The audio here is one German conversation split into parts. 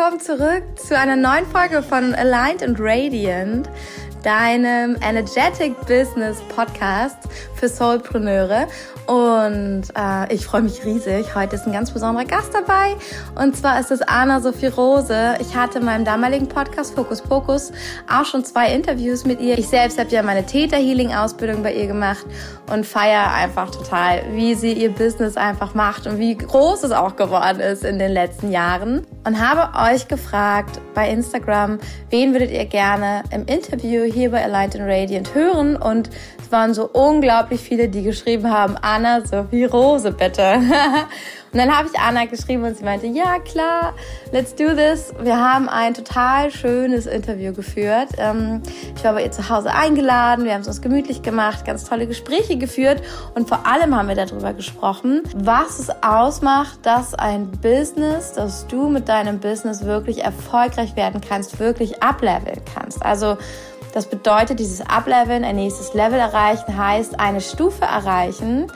willkommen zurück zu einer neuen Folge von Aligned and Radiant, deinem Energetic Business Podcast für Soulpreneure. Und äh, ich freue mich riesig. Heute ist ein ganz besonderer Gast dabei. Und zwar ist es Anna Sophie Rose. Ich hatte in meinem damaligen Podcast Focus Focus auch schon zwei Interviews mit ihr. Ich selbst habe ja meine Theta Healing Ausbildung bei ihr gemacht und feiere einfach total, wie sie ihr Business einfach macht und wie groß es auch geworden ist in den letzten Jahren. Und habe euch gefragt bei Instagram, wen würdet ihr gerne im Interview hier bei Aligned and Radiant hören? Und es waren so unglaublich viele, die geschrieben haben, Anna Sophie Rose, bitte. und dann habe ich Anna geschrieben und sie meinte, ja klar, let's do this. Wir haben ein total schönes Interview geführt. Ähm, ich war bei ihr zu Hause eingeladen, wir haben es uns gemütlich gemacht, ganz tolle Gespräche geführt und vor allem haben wir darüber gesprochen, was es ausmacht, dass ein Business, dass du mit deinem Business wirklich erfolgreich werden kannst, wirklich ableveln kannst. Also das bedeutet, dieses Upleveln, ein nächstes Level erreichen, heißt eine Stufe erreichen,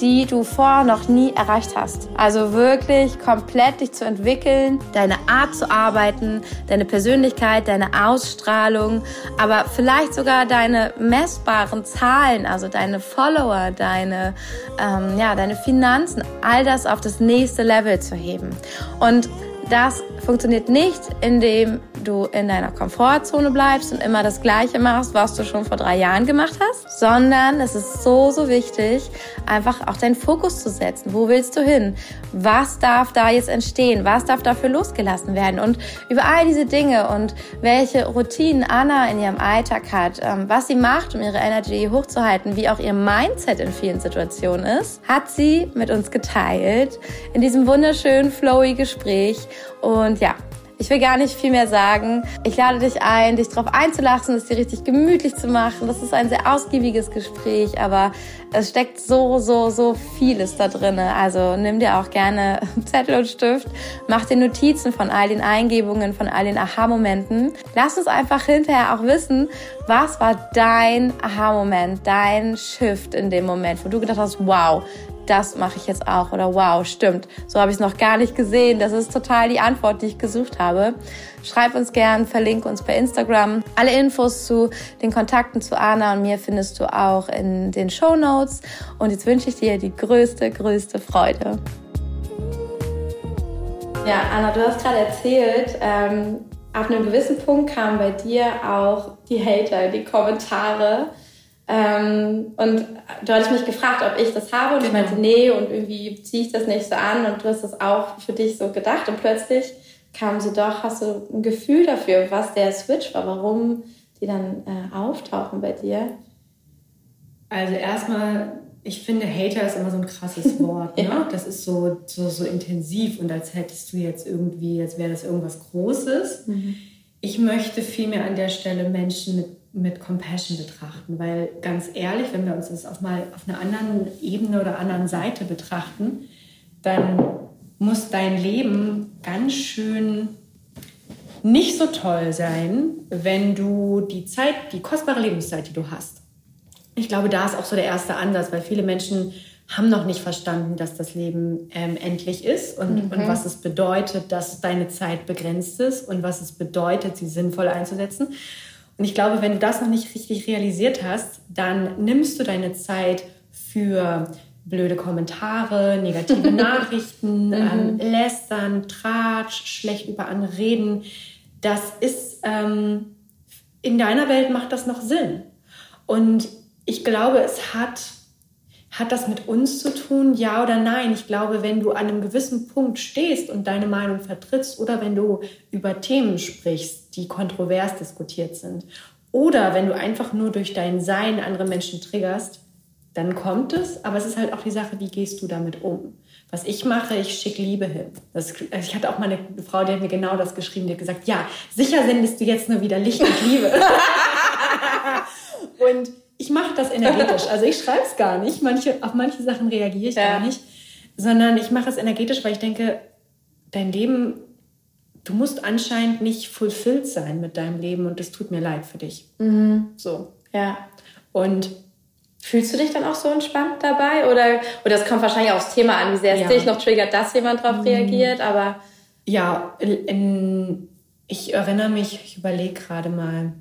die du vorher noch nie erreicht hast. Also wirklich komplett dich zu entwickeln, deine Art zu arbeiten, deine Persönlichkeit, deine Ausstrahlung, aber vielleicht sogar deine messbaren Zahlen, also deine Follower, deine, ähm, ja, deine Finanzen, all das auf das nächste Level zu heben. Und das funktioniert nicht, indem du in deiner Komfortzone bleibst und immer das Gleiche machst, was du schon vor drei Jahren gemacht hast, sondern es ist so, so wichtig, einfach auch deinen Fokus zu setzen. Wo willst du hin? Was darf da jetzt entstehen? Was darf dafür losgelassen werden? Und über all diese Dinge und welche Routinen Anna in ihrem Alltag hat, ähm, was sie macht, um ihre Energy hochzuhalten, wie auch ihr Mindset in vielen Situationen ist, hat sie mit uns geteilt in diesem wunderschönen, flowy Gespräch. Und ja, ich will gar nicht viel mehr sagen. Ich lade dich ein, dich darauf einzulassen, es dir richtig gemütlich zu machen. Das ist ein sehr ausgiebiges Gespräch, aber es steckt so, so, so vieles da drinne. Also nimm dir auch gerne Zettel und Stift, mach dir Notizen von all den Eingebungen, von all den Aha-Momenten. Lass uns einfach hinterher auch wissen, was war dein Aha-Moment, dein Shift in dem Moment, wo du gedacht hast, wow, das mache ich jetzt auch oder wow, stimmt, so habe ich es noch gar nicht gesehen. Das ist total die Antwort, die ich gesucht habe. Schreib uns gern, verlinke uns per Instagram. Alle Infos zu den Kontakten zu Anna und mir findest du auch in den Show Notes. Und jetzt wünsche ich dir die größte, größte Freude. Ja, Anna, du hast gerade erzählt, ähm, ab einem gewissen Punkt kamen bei dir auch die Hater, die Kommentare. Ähm, und du hattest mich gefragt, ob ich das habe und ich meinte, nee, und irgendwie ziehe ich das nicht so an und du hast das auch für dich so gedacht und plötzlich kam sie doch, hast du ein Gefühl dafür, was der Switch war, warum die dann äh, auftauchen bei dir? Also erstmal, ich finde, Hater ist immer so ein krasses Wort. Ne? ja. Das ist so, so, so intensiv und als hättest du jetzt irgendwie, als wäre das irgendwas Großes. Mhm. Ich möchte vielmehr an der Stelle Menschen mit mit Compassion betrachten, weil ganz ehrlich, wenn wir uns das auf mal auf einer anderen Ebene oder anderen Seite betrachten, dann muss dein Leben ganz schön nicht so toll sein, wenn du die Zeit, die kostbare Lebenszeit, die du hast. Ich glaube, da ist auch so der erste Ansatz, weil viele Menschen haben noch nicht verstanden, dass das Leben ähm, endlich ist und, mhm. und was es bedeutet, dass deine Zeit begrenzt ist und was es bedeutet, sie sinnvoll einzusetzen. Und ich glaube, wenn du das noch nicht richtig realisiert hast, dann nimmst du deine Zeit für blöde Kommentare, negative Nachrichten, mhm. ähm, Lästern, Tratsch, schlecht über andere reden. Das ist, ähm, in deiner Welt macht das noch Sinn. Und ich glaube, es hat, hat das mit uns zu tun, ja oder nein? Ich glaube, wenn du an einem gewissen Punkt stehst und deine Meinung vertrittst oder wenn du über Themen sprichst, die kontrovers diskutiert sind. Oder wenn du einfach nur durch dein Sein andere Menschen triggerst, dann kommt es. Aber es ist halt auch die Sache, wie gehst du damit um? Was ich mache, ich schicke Liebe hin. Das, also ich hatte auch mal eine Frau, die hat mir genau das geschrieben, die hat gesagt, ja, sicher sendest du jetzt nur wieder Licht und Liebe. und ich mache das energetisch. Also ich schreibe es gar nicht. Manche, auf manche Sachen reagiere ich ja. gar nicht. Sondern ich mache es energetisch, weil ich denke, dein Leben du musst anscheinend nicht fulfilled sein mit deinem Leben und es tut mir leid für dich. Mhm. So. Ja. Und Fühlst du dich dann auch so entspannt dabei? Oder, oder das kommt wahrscheinlich aufs Thema an, wie sehr es ja. dich noch triggert, dass jemand darauf mhm. reagiert, aber. Ja, in, ich erinnere mich, ich überlege gerade mal.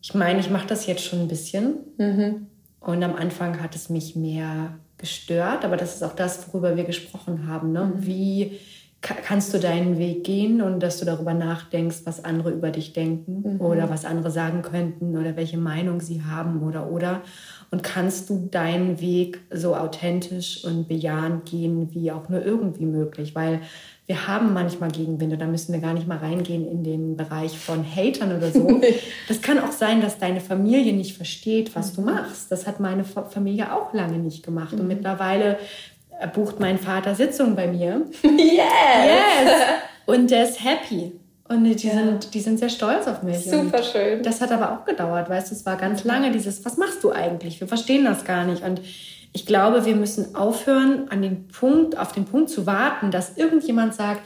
Ich meine, ich mache das jetzt schon ein bisschen. Mhm. Und am Anfang hat es mich mehr gestört, aber das ist auch das, worüber wir gesprochen haben. Ne? Mhm. Wie kannst du deinen Weg gehen und dass du darüber nachdenkst, was andere über dich denken mhm. oder was andere sagen könnten oder welche Meinung sie haben oder oder und kannst du deinen Weg so authentisch und bejahend gehen wie auch nur irgendwie möglich, weil wir haben manchmal Gegenwinde, da müssen wir gar nicht mal reingehen in den Bereich von Hatern oder so. Das kann auch sein, dass deine Familie nicht versteht, was du mhm. machst. Das hat meine Familie auch lange nicht gemacht. Und mhm. mittlerweile bucht mein Vater Sitzungen bei mir. Yes! Yes! Und der ist happy. Und die, ja. sind, die sind sehr stolz auf mich. Super und schön. Das hat aber auch gedauert, weißt du, es war ganz lange dieses, was machst du eigentlich? Wir verstehen das gar nicht. Und ich glaube, wir müssen aufhören, an den Punkt, auf den Punkt zu warten, dass irgendjemand sagt,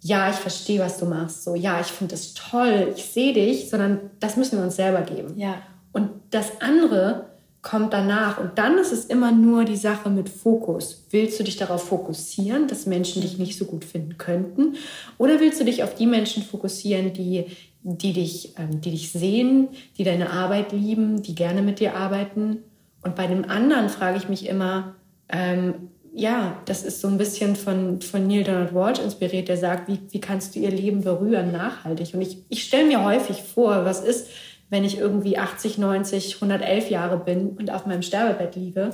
ja, ich verstehe, was du machst. So, ja, ich finde es toll, ich sehe dich, sondern das müssen wir uns selber geben. Ja. Und das andere kommt danach. Und dann ist es immer nur die Sache mit Fokus. Willst du dich darauf fokussieren, dass Menschen dich nicht so gut finden könnten? Oder willst du dich auf die Menschen fokussieren, die, die, dich, ähm, die dich sehen, die deine Arbeit lieben, die gerne mit dir arbeiten? Und bei dem anderen frage ich mich immer, ähm, ja, das ist so ein bisschen von, von Neil Donald Walsh inspiriert, der sagt, wie, wie kannst du ihr Leben berühren nachhaltig? Und ich, ich stelle mir häufig vor, was ist, wenn ich irgendwie 80, 90, 111 Jahre bin und auf meinem Sterbebett liege,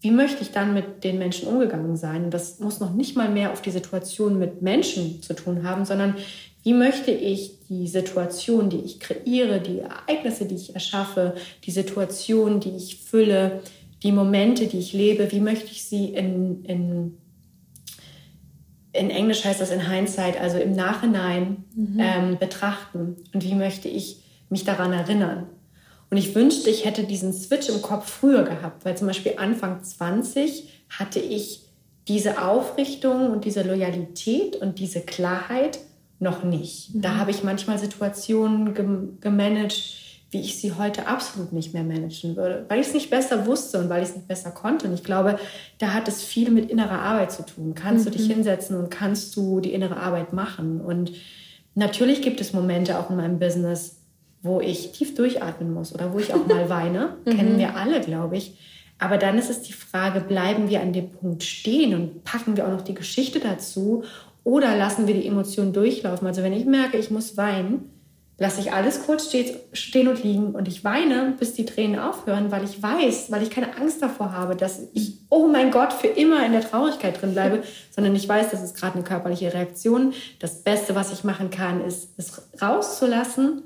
wie möchte ich dann mit den Menschen umgegangen sein? Und das muss noch nicht mal mehr auf die Situation mit Menschen zu tun haben, sondern wie möchte ich die Situation, die ich kreiere, die Ereignisse, die ich erschaffe, die Situation, die ich fülle, die Momente, die ich lebe, wie möchte ich sie in, in, in Englisch heißt das in Hindsight, also im Nachhinein mhm. ähm, betrachten? Und wie möchte ich mich daran erinnern. Und ich wünschte, ich hätte diesen Switch im Kopf früher gehabt, weil zum Beispiel Anfang 20 hatte ich diese Aufrichtung und diese Loyalität und diese Klarheit noch nicht. Mhm. Da habe ich manchmal Situationen gemanagt, wie ich sie heute absolut nicht mehr managen würde, weil ich es nicht besser wusste und weil ich es nicht besser konnte. Und ich glaube, da hat es viel mit innerer Arbeit zu tun. Kannst mhm. du dich mhm. hinsetzen und kannst du die innere Arbeit machen? Und natürlich gibt es Momente auch in meinem Business, wo ich tief durchatmen muss oder wo ich auch mal weine. Kennen mhm. wir alle, glaube ich. Aber dann ist es die Frage, bleiben wir an dem Punkt stehen und packen wir auch noch die Geschichte dazu oder lassen wir die Emotionen durchlaufen? Also wenn ich merke, ich muss weinen, lasse ich alles kurz stehen und liegen und ich weine, bis die Tränen aufhören, weil ich weiß, weil ich keine Angst davor habe, dass ich, oh mein Gott, für immer in der Traurigkeit drin bleibe, sondern ich weiß, das ist gerade eine körperliche Reaktion. Das Beste, was ich machen kann, ist, es rauszulassen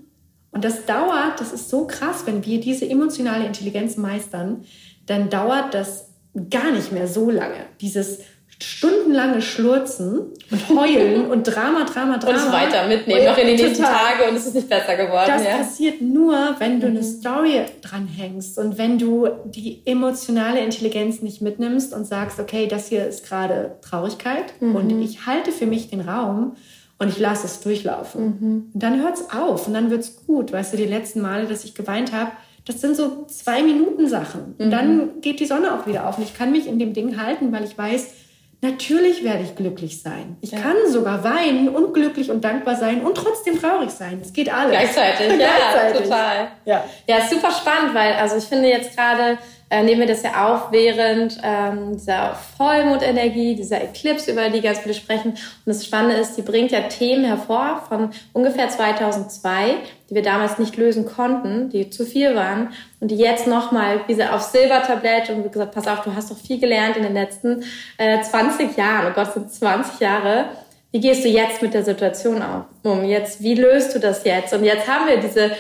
und das dauert, das ist so krass, wenn wir diese emotionale Intelligenz meistern, dann dauert das gar nicht mehr so lange. Dieses stundenlange Schlurzen und Heulen und Drama, Drama, Drama. Und es weiter mitnehmen, noch in die nächsten Tage und es ist nicht besser geworden. Das ja. passiert nur, wenn du mhm. eine Story dranhängst und wenn du die emotionale Intelligenz nicht mitnimmst und sagst, okay, das hier ist gerade Traurigkeit mhm. und ich halte für mich den Raum und ich lasse es durchlaufen. Mhm. Und dann hört es auf und dann wird es gut. Weißt du, die letzten Male, dass ich geweint habe, das sind so zwei Minuten Sachen. Und mhm. dann geht die Sonne auch wieder auf und ich kann mich in dem Ding halten, weil ich weiß, Natürlich werde ich glücklich sein. Ich ja. kann sogar weinen und glücklich und dankbar sein und trotzdem traurig sein. Es geht alles. Gleichzeitig, ja, Gleichzeitig. total. Ja. ja, super spannend, weil also ich finde jetzt gerade äh, nehmen wir das ja auf während ähm, dieser Vollmondenergie, dieser Eclipse, über die ganz viele sprechen. Und das Spannende ist, die bringt ja Themen hervor von ungefähr 2002, die wir damals nicht lösen konnten, die zu viel waren und die jetzt nochmal diese auf Silbertablett und wie gesagt, pass auf, du hast doch viel gelernt in den letzten äh, 20 Jahren. Oh Gott, sind 20 Jahre. Wie gehst du jetzt mit der Situation um? Jetzt, wie löst du das jetzt? Und jetzt haben wir diese,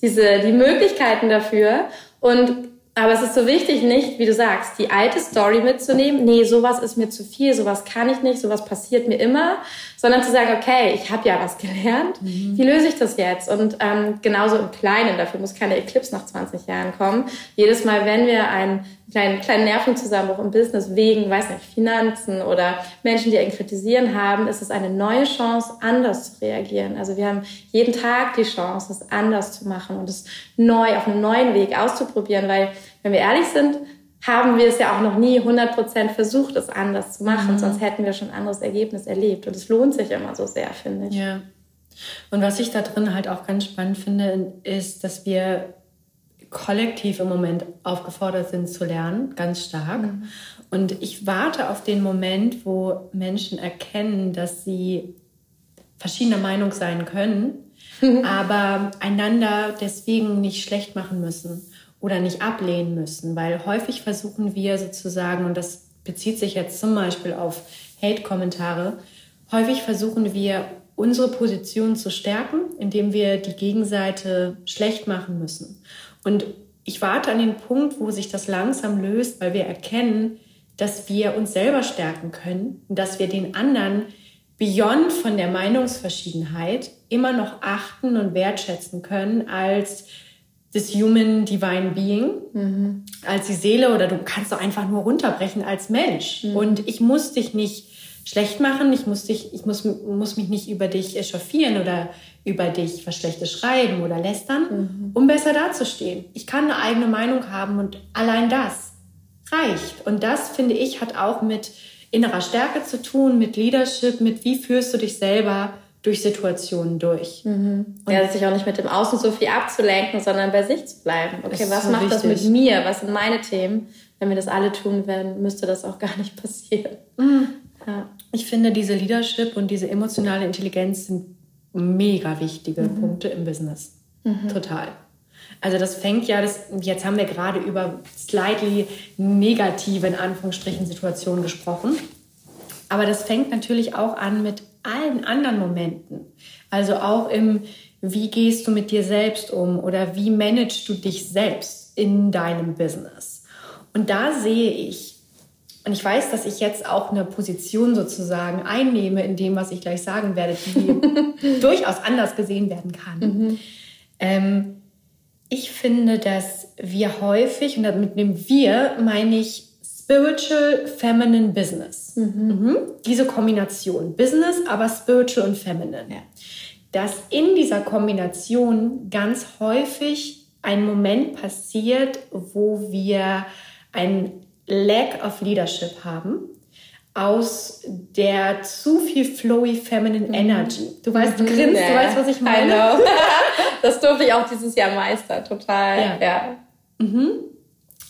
diese, die Möglichkeiten dafür. Und aber es ist so wichtig, nicht, wie du sagst, die alte Story mitzunehmen. Nee, sowas ist mir zu viel, sowas kann ich nicht, sowas passiert mir immer, sondern zu sagen, okay, ich habe ja was gelernt, mhm. wie löse ich das jetzt? Und ähm, genauso im Kleinen, dafür muss keine Eclipse nach 20 Jahren kommen. Jedes Mal, wenn wir einen kleinen, kleinen Nervenzusammenbruch im Business wegen, weiß nicht, Finanzen oder Menschen, die einen kritisieren haben, ist es eine neue Chance, anders zu reagieren. Also wir haben jeden Tag die Chance, es anders zu machen und es neu auf einem neuen Weg auszuprobieren, weil wenn wir ehrlich sind, haben wir es ja auch noch nie 100% versucht, es anders zu machen. Mhm. Sonst hätten wir schon ein anderes Ergebnis erlebt. Und es lohnt sich immer so sehr, finde ich. Ja. Und was ich da drin halt auch ganz spannend finde, ist, dass wir kollektiv im Moment aufgefordert sind zu lernen, ganz stark. Mhm. Und ich warte auf den Moment, wo Menschen erkennen, dass sie verschiedener Meinung sein können, aber einander deswegen nicht schlecht machen müssen oder nicht ablehnen müssen, weil häufig versuchen wir sozusagen, und das bezieht sich jetzt zum Beispiel auf Hate-Kommentare, häufig versuchen wir unsere Position zu stärken, indem wir die Gegenseite schlecht machen müssen. Und ich warte an den Punkt, wo sich das langsam löst, weil wir erkennen, dass wir uns selber stärken können und dass wir den anderen beyond von der Meinungsverschiedenheit immer noch achten und wertschätzen können als das Human Divine Being, mhm. als die Seele oder du kannst doch einfach nur runterbrechen als Mensch. Mhm. Und ich muss dich nicht schlecht machen, ich muss dich, ich muss, muss mich nicht über dich echauffieren oder über dich was Schlechtes schreiben oder lästern, mhm. um besser dazustehen. Ich kann eine eigene Meinung haben und allein das reicht. Und das, finde ich, hat auch mit innerer Stärke zu tun, mit Leadership, mit wie führst du dich selber durch Situationen durch. Mhm. Und ja, sich auch nicht mit dem Außen so viel abzulenken, sondern bei sich zu bleiben. Okay, was so macht wichtig. das mit mir? Was sind meine Themen? Wenn wir das alle tun werden, müsste das auch gar nicht passieren. Mhm. Ja. Ich finde, diese Leadership und diese emotionale Intelligenz sind mega wichtige mhm. Punkte im Business. Mhm. Total. Also das fängt ja, das, jetzt haben wir gerade über slightly negative, in Anführungsstrichen, Situationen gesprochen. Aber das fängt natürlich auch an mit allen anderen Momenten. Also auch im, wie gehst du mit dir selbst um oder wie managst du dich selbst in deinem Business. Und da sehe ich, und ich weiß, dass ich jetzt auch eine Position sozusagen einnehme in dem, was ich gleich sagen werde, die durchaus anders gesehen werden kann. Mhm. Ähm, ich finde, dass wir häufig, und damit dem wir meine ich Spiritual Feminine Business. Mhm. Mhm. Diese Kombination Business, aber Spiritual und Feminine. Ja. Dass in dieser Kombination ganz häufig ein Moment passiert, wo wir ein Lack of Leadership haben aus der zu viel flowy feminine mhm. Energy. Du weißt, du mhm. grinst, ja. du weißt, was ich meine. das durfte ich auch dieses Jahr meistern, total. Ja. ja. Mhm.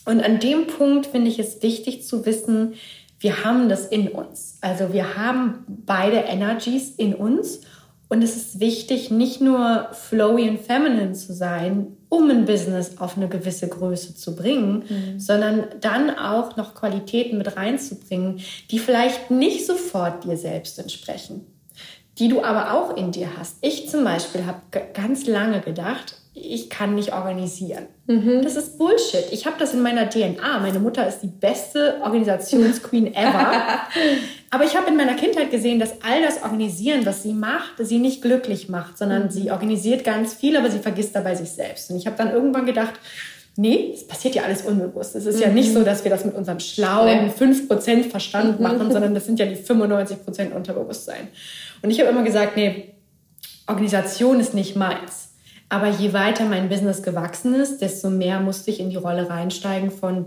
Und an dem Punkt finde ich es wichtig zu wissen, wir haben das in uns. Also wir haben beide Energies in uns und es ist wichtig, nicht nur flowy und feminine zu sein, um ein Business auf eine gewisse Größe zu bringen, mhm. sondern dann auch noch Qualitäten mit reinzubringen, die vielleicht nicht sofort dir selbst entsprechen, die du aber auch in dir hast. Ich zum Beispiel habe ganz lange gedacht, ich kann nicht organisieren. Mhm. Das ist Bullshit. Ich habe das in meiner DNA. Meine Mutter ist die beste Organisationsqueen ever. Aber ich habe in meiner Kindheit gesehen, dass all das Organisieren, was sie macht, sie nicht glücklich macht, sondern mhm. sie organisiert ganz viel, aber sie vergisst dabei sich selbst. Und ich habe dann irgendwann gedacht, nee, es passiert ja alles unbewusst. Es ist mhm. ja nicht so, dass wir das mit unserem schlauen 5% Verstand mhm. machen, sondern das sind ja die 95% Unterbewusstsein. Und ich habe immer gesagt, nee, Organisation ist nicht meins. Aber je weiter mein Business gewachsen ist, desto mehr musste ich in die Rolle reinsteigen von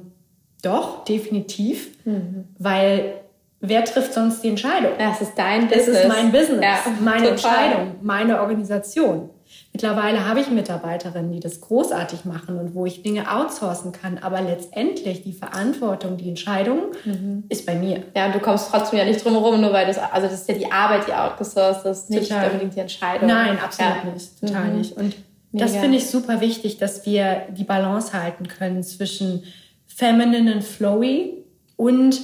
doch, definitiv, mhm. weil wer trifft sonst die Entscheidung? Das ist dein Business. Das ist mein Business, ja, meine total. Entscheidung, meine Organisation. Mittlerweile habe ich Mitarbeiterinnen, die das großartig machen und wo ich Dinge outsourcen kann, aber letztendlich die Verantwortung, die Entscheidung mhm. ist bei mir. Ja, und du kommst trotzdem ja nicht drum herum, nur weil das, also das ist ja die Arbeit, die outgesourced ist, nicht unbedingt die Entscheidung. Nein, absolut ja. nicht, total mhm. nicht. Und das finde ich super wichtig, dass wir die Balance halten können zwischen feminine und flowy und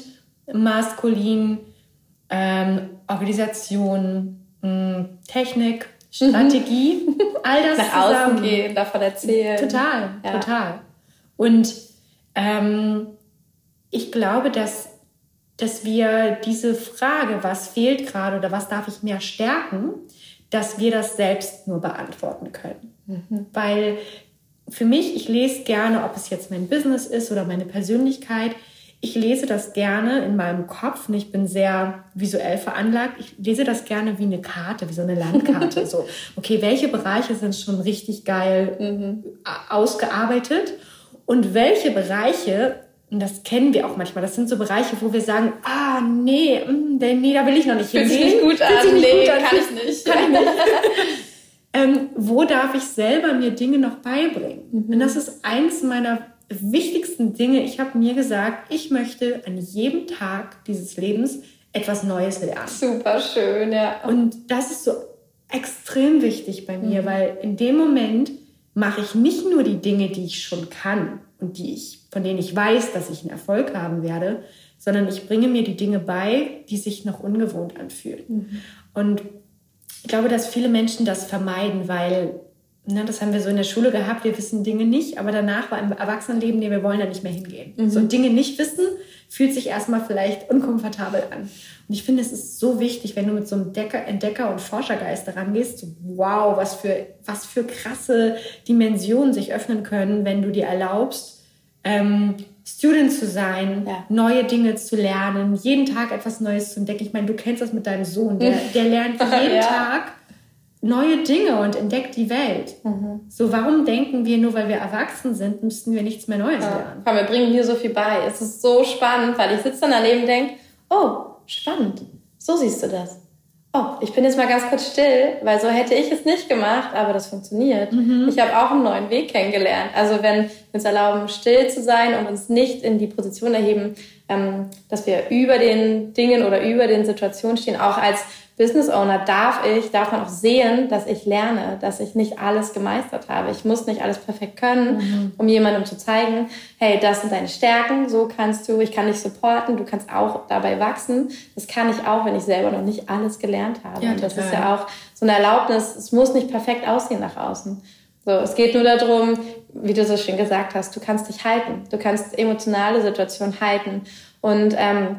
maskulin ähm, Organisation, mh, hm, Technik, Strategie, mhm. all das Nach zusammen. außen gehen, davon erzählen. Total, ja. total. Und ähm, ich glaube, dass, dass wir diese Frage, was fehlt gerade oder was darf ich mehr stärken, dass wir das selbst nur beantworten können. Mhm. Weil für mich, ich lese gerne, ob es jetzt mein Business ist oder meine Persönlichkeit, ich lese das gerne in meinem Kopf und ich bin sehr visuell veranlagt. Ich lese das gerne wie eine Karte, wie so eine Landkarte. so, okay, welche Bereiche sind schon richtig geil mhm. ausgearbeitet und welche Bereiche und das kennen wir auch manchmal, das sind so Bereiche, wo wir sagen, ah, nee, mh, mm, nee, da will ich noch nicht hingehen. Fühlt sich nicht gut an, nee, kann ich nicht. Kann ich nicht. ähm, wo darf ich selber mir Dinge noch beibringen? Mhm. Und das ist eins meiner wichtigsten Dinge. Ich habe mir gesagt, ich möchte an jedem Tag dieses Lebens etwas Neues lernen. Super schön, ja. Und das ist so extrem wichtig bei mir, mhm. weil in dem Moment mache ich nicht nur die Dinge, die ich schon kann und die ich, von denen ich weiß, dass ich einen Erfolg haben werde, sondern ich bringe mir die Dinge bei, die sich noch ungewohnt anfühlen. Mhm. Und ich glaube, dass viele Menschen das vermeiden, weil Ne, das haben wir so in der Schule gehabt, wir wissen Dinge nicht, aber danach war im Erwachsenenleben, nee, wir wollen da nicht mehr hingehen. Mhm. So Dinge nicht wissen, fühlt sich erstmal vielleicht unkomfortabel an. Und ich finde, es ist so wichtig, wenn du mit so einem Decker, Entdecker- und Forschergeist daran gehst, so, wow, was für, was für krasse Dimensionen sich öffnen können, wenn du dir erlaubst, ähm, Student zu sein, ja. neue Dinge zu lernen, jeden Tag etwas Neues zu entdecken. Ich meine, du kennst das mit deinem Sohn, der, der lernt jeden ja. Tag neue Dinge und entdeckt die Welt. Mhm. So, warum denken wir, nur weil wir erwachsen sind, müssten wir nichts mehr Neues ja. lernen? Komm, wir bringen mir so viel bei. Es ist so spannend, weil ich sitze dann daneben und denke, oh, spannend. So siehst du das. Oh, ich bin jetzt mal ganz kurz still, weil so hätte ich es nicht gemacht, aber das funktioniert. Mhm. Ich habe auch einen neuen Weg kennengelernt. Also wenn wir uns erlauben, still zu sein und uns nicht in die Position erheben, ähm, dass wir über den Dingen oder über den Situationen stehen, auch als Business Owner darf ich, darf man auch sehen, dass ich lerne, dass ich nicht alles gemeistert habe. Ich muss nicht alles perfekt können, mhm. um jemandem zu zeigen, hey, das sind deine Stärken, so kannst du, ich kann dich supporten, du kannst auch dabei wachsen. Das kann ich auch, wenn ich selber noch nicht alles gelernt habe. Ja, Und das ist ja auch so eine Erlaubnis, es muss nicht perfekt aussehen nach außen. So, es geht nur darum, wie du so schön gesagt hast, du kannst dich halten, du kannst emotionale Situationen halten. Und ähm,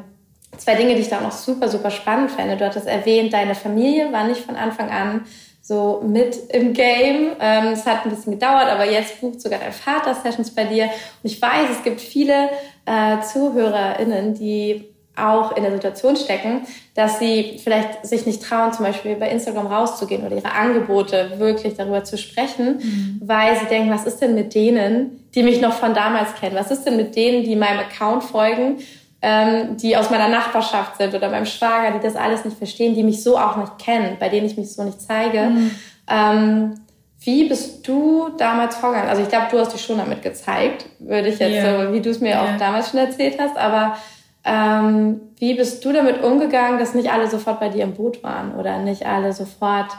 zwei Dinge, die ich da auch noch super, super spannend fände. Du hattest erwähnt, deine Familie war nicht von Anfang an so mit im Game. Ähm, es hat ein bisschen gedauert, aber jetzt bucht sogar dein Vater Sessions bei dir. Und ich weiß, es gibt viele äh, ZuhörerInnen, die auch in der Situation stecken, dass sie vielleicht sich nicht trauen, zum Beispiel bei Instagram rauszugehen oder ihre Angebote wirklich darüber zu sprechen, mhm. weil sie denken, was ist denn mit denen, die mich noch von damals kennen? Was ist denn mit denen, die meinem Account folgen ähm, die aus meiner Nachbarschaft sind oder meinem Schwager, die das alles nicht verstehen, die mich so auch nicht kennen, bei denen ich mich so nicht zeige. Mhm. Ähm, wie bist du damals vorgegangen? Also ich glaube, du hast dich schon damit gezeigt, würde ich jetzt yeah. so, wie du es mir yeah. auch damals schon erzählt hast, aber ähm, wie bist du damit umgegangen, dass nicht alle sofort bei dir im Boot waren oder nicht alle sofort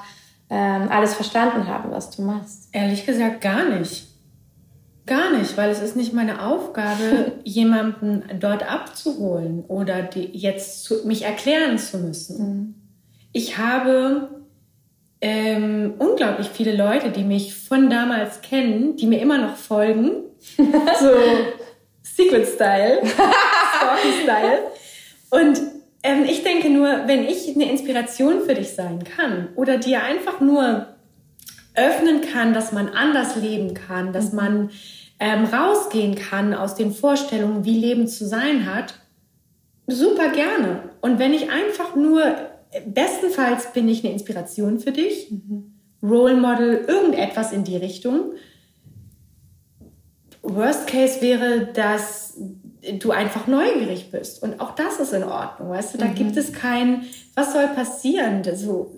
ähm, alles verstanden haben, was du machst? Ehrlich gesagt gar nicht. Gar nicht, weil es ist nicht meine Aufgabe, jemanden dort abzuholen oder die jetzt zu, mich erklären zu müssen. Mhm. Ich habe ähm, unglaublich viele Leute, die mich von damals kennen, die mir immer noch folgen. so Secret Style, Stalky Style. Und ähm, ich denke nur, wenn ich eine Inspiration für dich sein kann oder dir einfach nur öffnen kann, dass man anders leben kann, dass mhm. man ähm, rausgehen kann aus den Vorstellungen, wie Leben zu sein hat, super gerne. Und wenn ich einfach nur, bestenfalls bin ich eine Inspiration für dich, mhm. Role Model, irgendetwas in die Richtung. Worst Case wäre, dass du einfach neugierig bist. Und auch das ist in Ordnung, weißt du? Da mhm. gibt es kein, was soll passieren? So,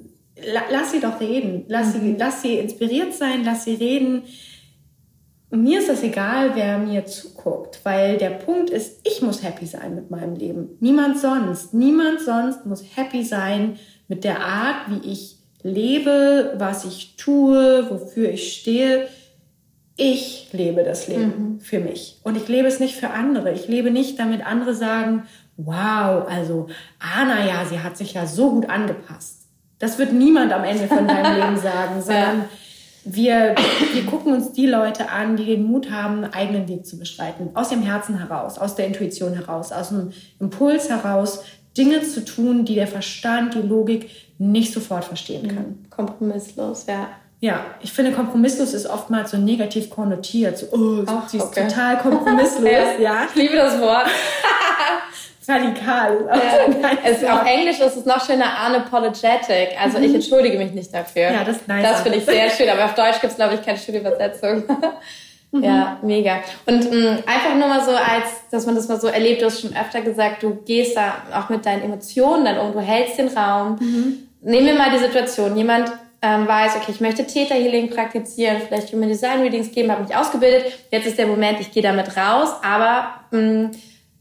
lass sie doch reden. Lass, mhm. sie, lass sie inspiriert sein, lass sie reden mir ist das egal, wer mir zuguckt, weil der Punkt ist, ich muss happy sein mit meinem Leben. Niemand sonst. Niemand sonst muss happy sein mit der Art, wie ich lebe, was ich tue, wofür ich stehe. Ich lebe das Leben mhm. für mich. Und ich lebe es nicht für andere. Ich lebe nicht, damit andere sagen, wow, also Anna, ja, sie hat sich ja so gut angepasst. Das wird niemand am Ende von deinem Leben sagen, sondern ja wir, wir gucken uns die Leute an, die den Mut haben, einen eigenen Weg zu beschreiten. Aus dem Herzen heraus, aus der Intuition heraus, aus dem Impuls heraus, Dinge zu tun, die der Verstand, die Logik nicht sofort verstehen kann. Mhm. Kompromisslos, ja. Ja, ich finde, kompromisslos ist oftmals so negativ konnotiert. So, oh, Ach, sie ist okay. total kompromisslos, ja. Ich liebe das Wort. radikal. Ja, es, auf Englisch ist es noch schöner unapologetic. Also mhm. ich entschuldige mich nicht dafür. Ja, das ist nice. Das finde ich sehr schön. Aber auf Deutsch gibt es, glaube ich, keine schöne Übersetzung. Mhm. Ja, mega. Und mh, mm, einfach nur mal so, als dass man das mal so erlebt, du hast schon öfter gesagt, du gehst da auch mit deinen Emotionen dann um, du hältst den Raum. Mhm. Nehmen wir mal die Situation, jemand ähm, weiß, okay, ich möchte Theta Healing praktizieren, vielleicht Human Design Readings geben, habe mich ausgebildet. Jetzt ist der Moment, ich gehe damit raus, aber mh, mm,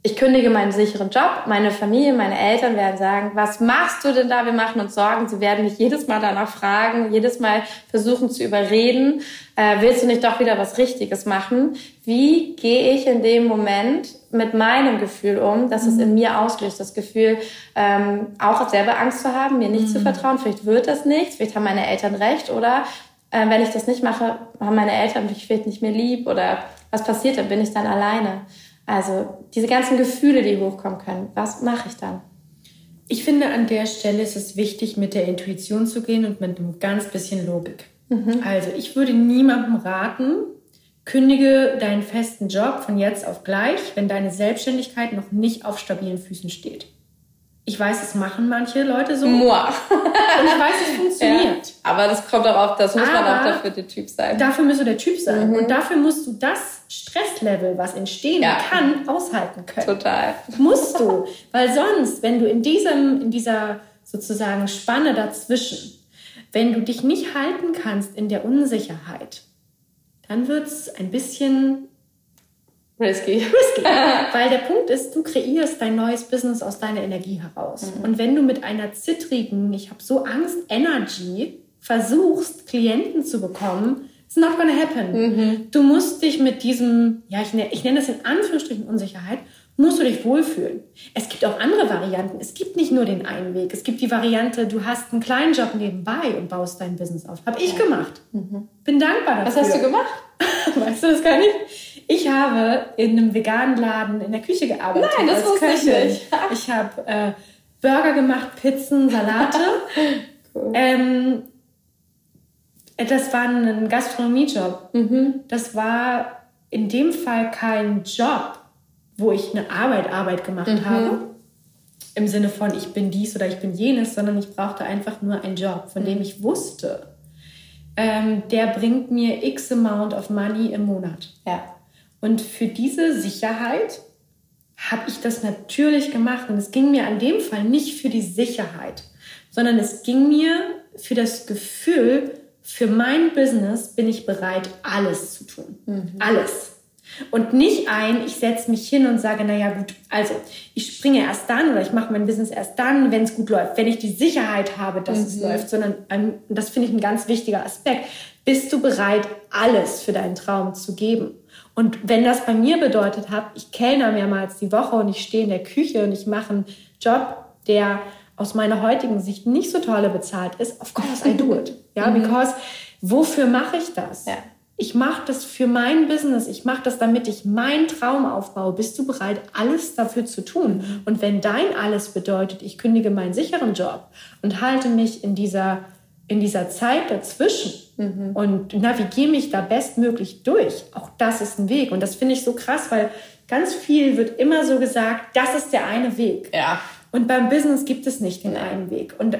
ich kündige meinen sicheren Job. Meine Familie, meine Eltern werden sagen, was machst du denn da? Wir machen uns Sorgen. Sie werden mich jedes Mal danach fragen, jedes Mal versuchen zu überreden. Äh, willst du nicht doch wieder was Richtiges machen? Wie gehe ich in dem Moment mit meinem Gefühl um, dass es in mir auslöst? Das Gefühl, ähm, auch selber Angst zu haben, mir nicht mhm. zu vertrauen. Vielleicht wird das nichts, vielleicht haben meine Eltern recht oder äh, wenn ich das nicht mache, haben meine Eltern mich vielleicht nicht mehr lieb oder was passiert, dann bin ich dann alleine. Also diese ganzen Gefühle, die hochkommen können, was mache ich dann? Ich finde, an der Stelle ist es wichtig, mit der Intuition zu gehen und mit einem ganz bisschen Logik. Mhm. Also ich würde niemandem raten, kündige deinen festen Job von jetzt auf gleich, wenn deine Selbstständigkeit noch nicht auf stabilen Füßen steht. Ich weiß, es machen manche Leute so. Moi. Und ich weiß, es funktioniert. Ja, aber das kommt auch auf, das muss aber man auch dafür der Typ sein. Dafür musst du der Typ sein. Mhm. Und dafür musst du das Stresslevel, was entstehen ja. kann, aushalten können. Total. Musst du. Weil sonst, wenn du in diesem, in dieser sozusagen Spanne dazwischen, wenn du dich nicht halten kannst in der Unsicherheit, dann wird es ein bisschen Risky. Risky. Weil der Punkt ist, du kreierst dein neues Business aus deiner Energie heraus. Mhm. Und wenn du mit einer zittrigen, ich habe so Angst, Energy versuchst, Klienten zu bekommen, it's not gonna happen. Mhm. Du musst dich mit diesem, ja, ich, nenne, ich nenne das in Anführungsstrichen Unsicherheit, musst du dich wohlfühlen. Es gibt auch andere Varianten. Es gibt nicht nur den einen Weg. Es gibt die Variante, du hast einen kleinen Job nebenbei und baust dein Business auf. Habe ich gemacht. Mhm. Bin dankbar dafür. Was hast du gemacht? weißt du das gar nicht? Ich habe in einem veganen Laden in der Küche gearbeitet. Nein, das wusste ich nicht. Ich habe äh, Burger gemacht, Pizzen, Salate. cool. ähm, das war ein Gastronomiejob. Mhm. Das war in dem Fall kein Job, wo ich eine Arbeit, Arbeit gemacht mhm. habe. Im Sinne von, ich bin dies oder ich bin jenes, sondern ich brauchte einfach nur einen Job, von dem mhm. ich wusste, ähm, der bringt mir X Amount of Money im Monat. Ja. Und für diese Sicherheit habe ich das natürlich gemacht. Und es ging mir an dem Fall nicht für die Sicherheit, sondern es ging mir für das Gefühl, für mein Business bin ich bereit, alles zu tun. Mhm. Alles. Und nicht ein, ich setze mich hin und sage, naja gut, also ich springe erst dann oder ich mache mein Business erst dann, wenn es gut läuft, wenn ich die Sicherheit habe, dass mhm. es läuft, sondern ähm, das finde ich ein ganz wichtiger Aspekt. Bist du bereit, alles für deinen Traum zu geben? Und wenn das bei mir bedeutet hat, ich kellner mehrmals die Woche und ich stehe in der Küche und ich mache einen Job, der aus meiner heutigen Sicht nicht so tolle bezahlt ist, of course I do it. Ja, mhm. because wofür mache ich das? Ja. Ich mache das für mein Business. Ich mache das, damit ich meinen Traum aufbaue. Bist du bereit, alles dafür zu tun? Mhm. Und wenn dein alles bedeutet, ich kündige meinen sicheren Job und halte mich in dieser in dieser Zeit dazwischen mhm. und navigiere mich da bestmöglich durch. Auch das ist ein Weg. Und das finde ich so krass, weil ganz viel wird immer so gesagt, das ist der eine Weg. Ja. Und beim Business gibt es nicht den einen Weg. Und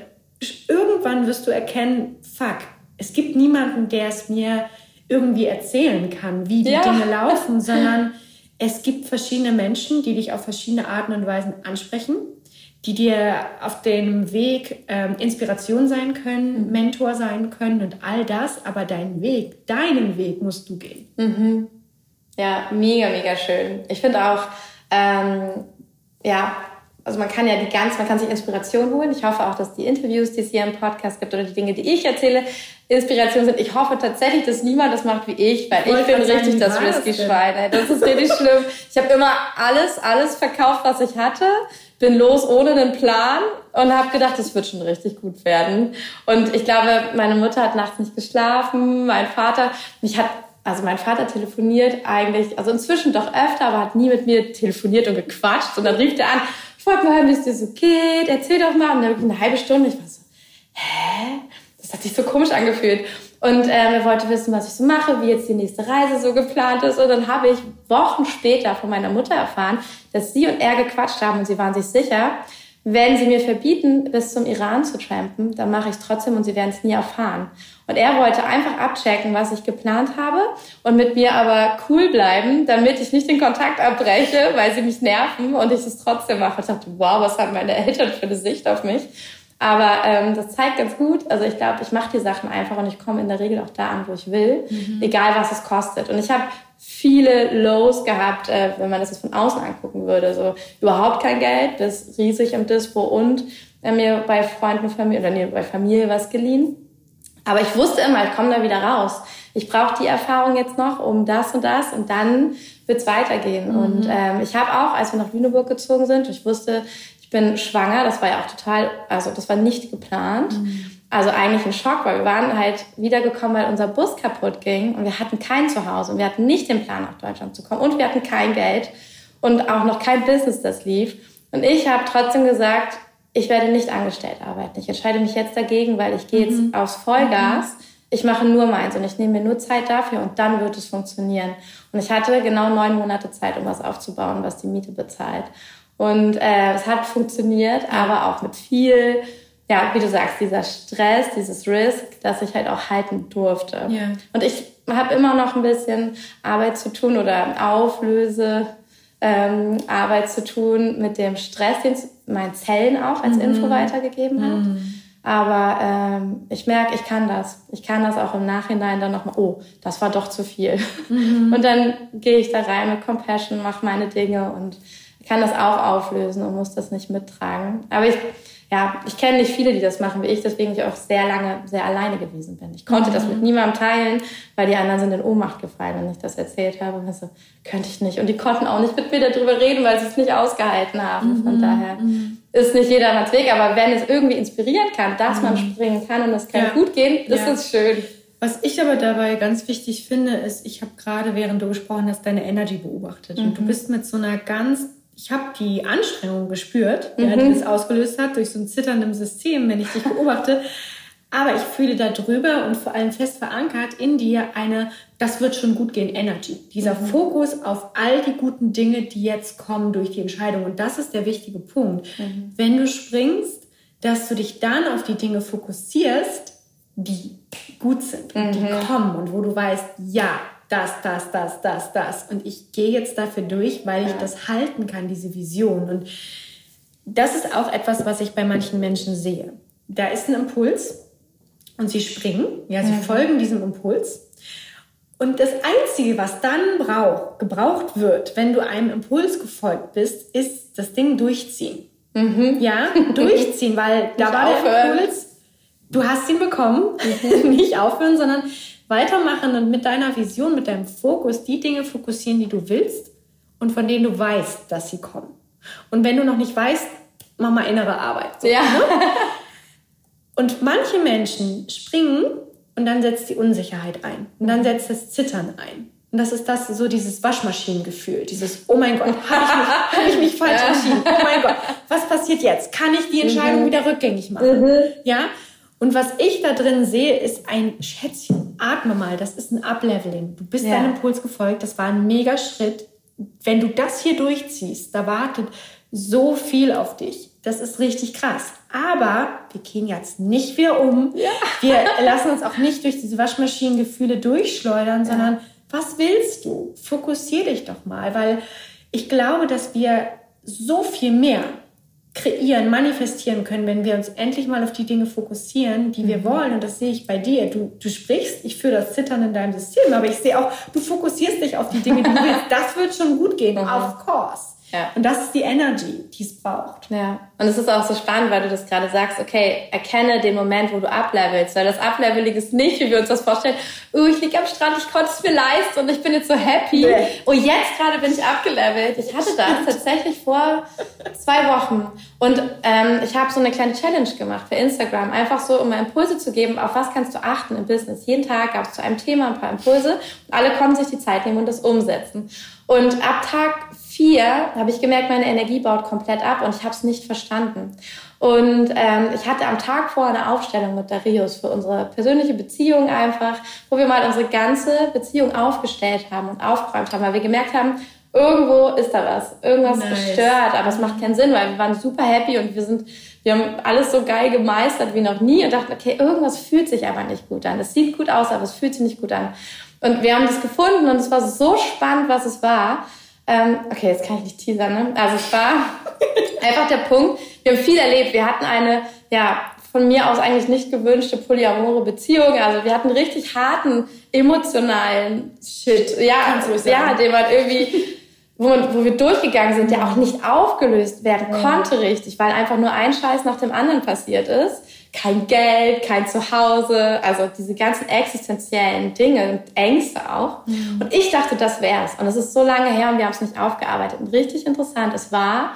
irgendwann wirst du erkennen, fuck, es gibt niemanden, der es mir irgendwie erzählen kann, wie die ja. Dinge laufen, sondern es gibt verschiedene Menschen, die dich auf verschiedene Arten und Weisen ansprechen die dir auf dem Weg ähm, Inspiration sein können, mhm. Mentor sein können und all das, aber deinen Weg, deinen Weg musst du gehen. Mhm. Ja, mega, mega schön. Ich finde auch, ähm, ja, also man kann ja die ganz, man kann sich Inspiration holen. Ich hoffe auch, dass die Interviews, die es hier im Podcast gibt oder die Dinge, die ich erzähle, Inspiration sind. Ich hoffe tatsächlich, dass niemand das macht wie ich, weil ich, ich bin richtig das risky Schwein. Das ist richtig schlimm. Ich habe immer alles, alles verkauft, was ich hatte bin los ohne einen Plan und habe gedacht, es wird schon richtig gut werden. Und ich glaube, meine Mutter hat nachts nicht geschlafen, mein Vater, mich hat also mein Vater telefoniert eigentlich, also inzwischen doch öfter, aber hat nie mit mir telefoniert und gequatscht. Und dann rief er an, wollte mal wie es dir so geht, erzähl doch mal. Und dann eine halbe Stunde, ich war so, hä? Das hat sich so komisch angefühlt. Und ähm, er wollte wissen, was ich so mache, wie jetzt die nächste Reise so geplant ist. Und dann habe ich Wochen später von meiner Mutter erfahren, dass sie und er gequatscht haben und sie waren sich sicher, wenn sie mir verbieten, bis zum Iran zu trampen, dann mache ich es trotzdem und sie werden es nie erfahren. Und er wollte einfach abchecken, was ich geplant habe und mit mir aber cool bleiben, damit ich nicht den Kontakt abbreche, weil sie mich nerven und ich es trotzdem mache. Ich dachte, wow, was haben meine Eltern für eine Sicht auf mich? Aber ähm, das zeigt ganz gut. Also ich glaube, ich mache die Sachen einfach und ich komme in der Regel auch da an, wo ich will, mhm. egal was es kostet. Und ich habe viele Lows gehabt, äh, wenn man das jetzt von außen angucken würde. So überhaupt kein Geld, bis riesig im Dispo und äh, mir bei Freunden, Familie oder nee, bei Familie was geliehen. Aber ich wusste immer, ich komme da wieder raus. Ich brauche die Erfahrung jetzt noch um das und das und dann wird's weitergehen. Mhm. Und ähm, ich habe auch, als wir nach Lüneburg gezogen sind, ich wusste, ich bin schwanger, das war ja auch total, also das war nicht geplant. Mhm. Also eigentlich ein Schock, weil wir waren halt wiedergekommen, weil unser Bus kaputt ging und wir hatten kein Zuhause und wir hatten nicht den Plan, nach Deutschland zu kommen und wir hatten kein Geld und auch noch kein Business, das lief. Und ich habe trotzdem gesagt, ich werde nicht angestellt arbeiten. Ich entscheide mich jetzt dagegen, weil ich gehe jetzt mhm. aufs Vollgas. Mhm. Ich mache nur meins und ich nehme mir nur Zeit dafür und dann wird es funktionieren. Und ich hatte genau neun Monate Zeit, um was aufzubauen, was die Miete bezahlt. Und äh, es hat funktioniert, aber auch mit viel, ja, wie du sagst, dieser Stress, dieses Risk, dass ich halt auch halten durfte. Ja. Und ich habe immer noch ein bisschen Arbeit zu tun oder Auflöse ähm, Arbeit zu tun mit dem Stress, den meinen Zellen auch als mhm. Info weitergegeben hat. Mhm. Aber ähm, ich merke, ich kann das. Ich kann das auch im Nachhinein dann nochmal, oh, das war doch zu viel. Mhm. Und dann gehe ich da rein mit Compassion, mache meine Dinge und kann das auch auflösen und muss das nicht mittragen. Aber ich, ja, ich kenne nicht viele, die das machen wie ich, deswegen ich auch sehr lange sehr alleine gewesen bin. Ich konnte mhm. das mit niemandem teilen, weil die anderen sind in Ohnmacht gefallen, wenn ich das erzählt habe. Also, könnte ich nicht. Und die konnten auch nicht mit mir darüber reden, weil sie es nicht ausgehalten haben. Von mhm. daher mhm. ist nicht jedermanns Weg. Aber wenn es irgendwie inspirieren kann, dass man mhm. springen kann und es kann ja. gut gehen, ist ja. es schön. Was ich aber dabei ganz wichtig finde, ist, ich habe gerade, während du gesprochen hast, deine Energy beobachtet. Und du mhm. bist mit so einer ganz ich habe die Anstrengung gespürt, mhm. ja, die das ausgelöst hat durch so ein zitterndes System, wenn ich dich beobachte. Aber ich fühle da drüber und vor allem fest verankert in dir eine, das wird schon gut gehen, Energy. Dieser mhm. Fokus auf all die guten Dinge, die jetzt kommen durch die Entscheidung. Und das ist der wichtige Punkt. Mhm. Wenn du springst, dass du dich dann auf die Dinge fokussierst, die gut sind und die mhm. kommen und wo du weißt, ja, das, das, das, das, das. Und ich gehe jetzt dafür durch, weil ich das halten kann, diese Vision. Und das ist auch etwas, was ich bei manchen Menschen sehe. Da ist ein Impuls und sie springen, ja, sie mhm. folgen diesem Impuls. Und das Einzige, was dann brauch, gebraucht wird, wenn du einem Impuls gefolgt bist, ist das Ding durchziehen. Mhm. Ja, durchziehen, weil da war aufhören. der Impuls, du hast ihn bekommen, mhm. nicht aufhören, sondern weitermachen und mit deiner Vision, mit deinem Fokus die Dinge fokussieren, die du willst und von denen du weißt, dass sie kommen. Und wenn du noch nicht weißt, mach mal innere Arbeit. So, ja. Ne? Und manche Menschen springen und dann setzt die Unsicherheit ein. Und dann setzt das Zittern ein. Und das ist das, so dieses Waschmaschinengefühl, dieses, oh mein Gott, habe ich, mich, hab ich mich falsch entschieden? Oh mein Gott, was passiert jetzt? Kann ich die Entscheidung mhm. wieder rückgängig machen? Mhm. Ja? Und was ich da drin sehe, ist ein Schätzchen. Atme mal, das ist ein Upleveling. Du bist ja. deinem Impuls gefolgt, das war ein mega Schritt. Wenn du das hier durchziehst, da wartet so viel auf dich. Das ist richtig krass. Aber wir gehen jetzt nicht wieder um. Ja. Wir lassen uns auch nicht durch diese Waschmaschinengefühle durchschleudern, ja. sondern was willst du? Fokussier dich doch mal, weil ich glaube, dass wir so viel mehr kreieren, manifestieren können, wenn wir uns endlich mal auf die Dinge fokussieren, die wir mhm. wollen. Und das sehe ich bei dir. Du, du sprichst, ich fühle das Zittern in deinem System, aber ich sehe auch, du fokussierst dich auf die Dinge, die du willst. Das wird schon gut gehen, mhm. of course. Ja. Und das ist die Energy, die es braucht. Ja. Und es ist auch so spannend, weil du das gerade sagst, okay, erkenne den Moment, wo du uplevelst, weil das Upleveling ist nicht, wie wir uns das vorstellen, oh, ich liege am Strand, ich konnte es mir leisten und ich bin jetzt so happy. Nee. Oh, jetzt gerade bin ich abgelevelt. Ich hatte das tatsächlich vor zwei Wochen. Und ähm, ich habe so eine kleine Challenge gemacht für Instagram, einfach so, um mal Impulse zu geben, auf was kannst du achten im Business. Jeden Tag gab es zu einem Thema ein paar Impulse und alle konnten sich die Zeit nehmen und das umsetzen. Und ab Tag vier habe ich gemerkt, meine Energie baut komplett ab und ich habe es nicht verstanden. Und ähm, ich hatte am Tag vor eine Aufstellung mit Darius für unsere persönliche Beziehung einfach, wo wir mal unsere ganze Beziehung aufgestellt haben und aufgeräumt haben, weil wir gemerkt haben, irgendwo ist da was, irgendwas nice. gestört, aber es macht keinen Sinn, weil wir waren super happy und wir sind, wir haben alles so geil gemeistert wie noch nie und dachten, okay, irgendwas fühlt sich aber nicht gut an. Es sieht gut aus, aber es fühlt sich nicht gut an. Und wir haben das gefunden und es war so spannend, was es war. Ähm, okay, jetzt kann ich nicht teasern, ne? Also es war einfach der Punkt. Wir haben viel erlebt. Wir hatten eine, ja, von mir aus eigentlich nicht gewünschte polyamore Beziehung. Also wir hatten richtig harten emotionalen Shit. Ja, ja, den man irgendwie wo, wo wir durchgegangen sind, der auch nicht aufgelöst werden konnte richtig, weil einfach nur ein Scheiß nach dem anderen passiert ist. Kein Geld, kein Zuhause, also diese ganzen existenziellen Dinge und Ängste auch. Mhm. Und ich dachte, das wär's. Und es ist so lange her und wir haben es nicht aufgearbeitet. Und richtig interessant, es war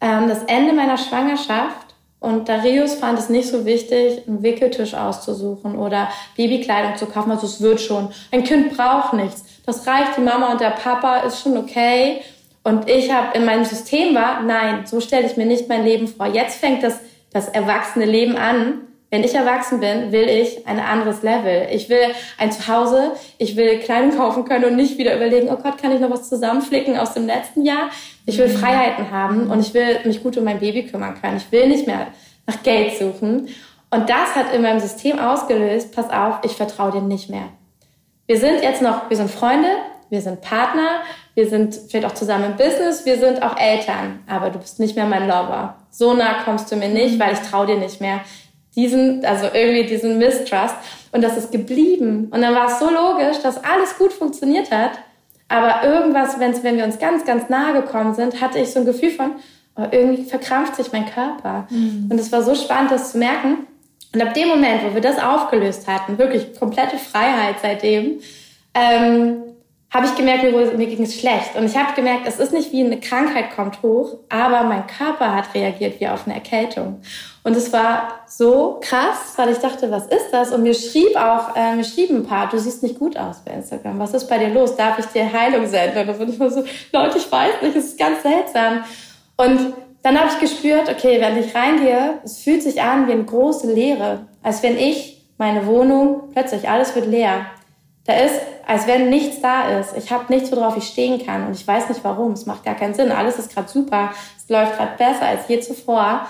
ähm, das Ende meiner Schwangerschaft und Darius fand es nicht so wichtig, einen Wickeltisch auszusuchen oder Babykleidung zu kaufen. Also es wird schon. Ein Kind braucht nichts. Das reicht, die Mama und der Papa ist schon okay. Und ich habe in meinem System war, nein, so stelle ich mir nicht mein Leben vor. Jetzt fängt das, das erwachsene Leben an. Wenn ich erwachsen bin, will ich ein anderes Level. Ich will ein Zuhause, ich will Kleidung kaufen können und nicht wieder überlegen, oh Gott, kann ich noch was zusammenflicken aus dem letzten Jahr? Ich will mhm. Freiheiten haben und ich will mich gut um mein Baby kümmern können. Ich will nicht mehr nach Geld suchen. Und das hat in meinem System ausgelöst, pass auf, ich vertraue dir nicht mehr. Wir sind jetzt noch, wir sind Freunde, wir sind Partner, wir sind vielleicht auch zusammen im Business, wir sind auch Eltern, aber du bist nicht mehr mein Lover. So nah kommst du mir nicht, mhm. weil ich traue dir nicht mehr. Diesen, also irgendwie diesen Mistrust. Und das ist geblieben. Und dann war es so logisch, dass alles gut funktioniert hat. Aber irgendwas, wenn's, wenn wir uns ganz, ganz nahe gekommen sind, hatte ich so ein Gefühl von, oh, irgendwie verkrampft sich mein Körper. Mhm. Und es war so spannend, das zu merken. Und ab dem Moment, wo wir das aufgelöst hatten, wirklich komplette Freiheit seitdem, ähm, habe ich gemerkt, mir, mir ging es schlecht. Und ich habe gemerkt, es ist nicht wie eine Krankheit kommt hoch, aber mein Körper hat reagiert wie auf eine Erkältung. Und es war so krass, weil ich dachte, was ist das? Und mir schrieb auch, äh, mir schrieben ein paar, du siehst nicht gut aus bei Instagram. Was ist bei dir los? Darf ich dir Heilung senden? Und ich mal so, Leute, ich weiß nicht, es ist ganz seltsam. Und dann habe ich gespürt, okay, wenn ich reingehe, es fühlt sich an wie eine große Leere. Als wenn ich meine Wohnung, plötzlich alles wird leer. Da ist, als wenn nichts da ist. Ich habe nichts, worauf ich stehen kann. Und ich weiß nicht warum. Es macht gar keinen Sinn. Alles ist gerade super. Es läuft gerade besser als je zuvor.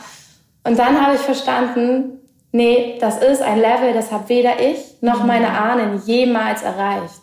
Und dann habe ich verstanden, nee, das ist ein Level, das habe weder ich noch meine Ahnen jemals erreicht.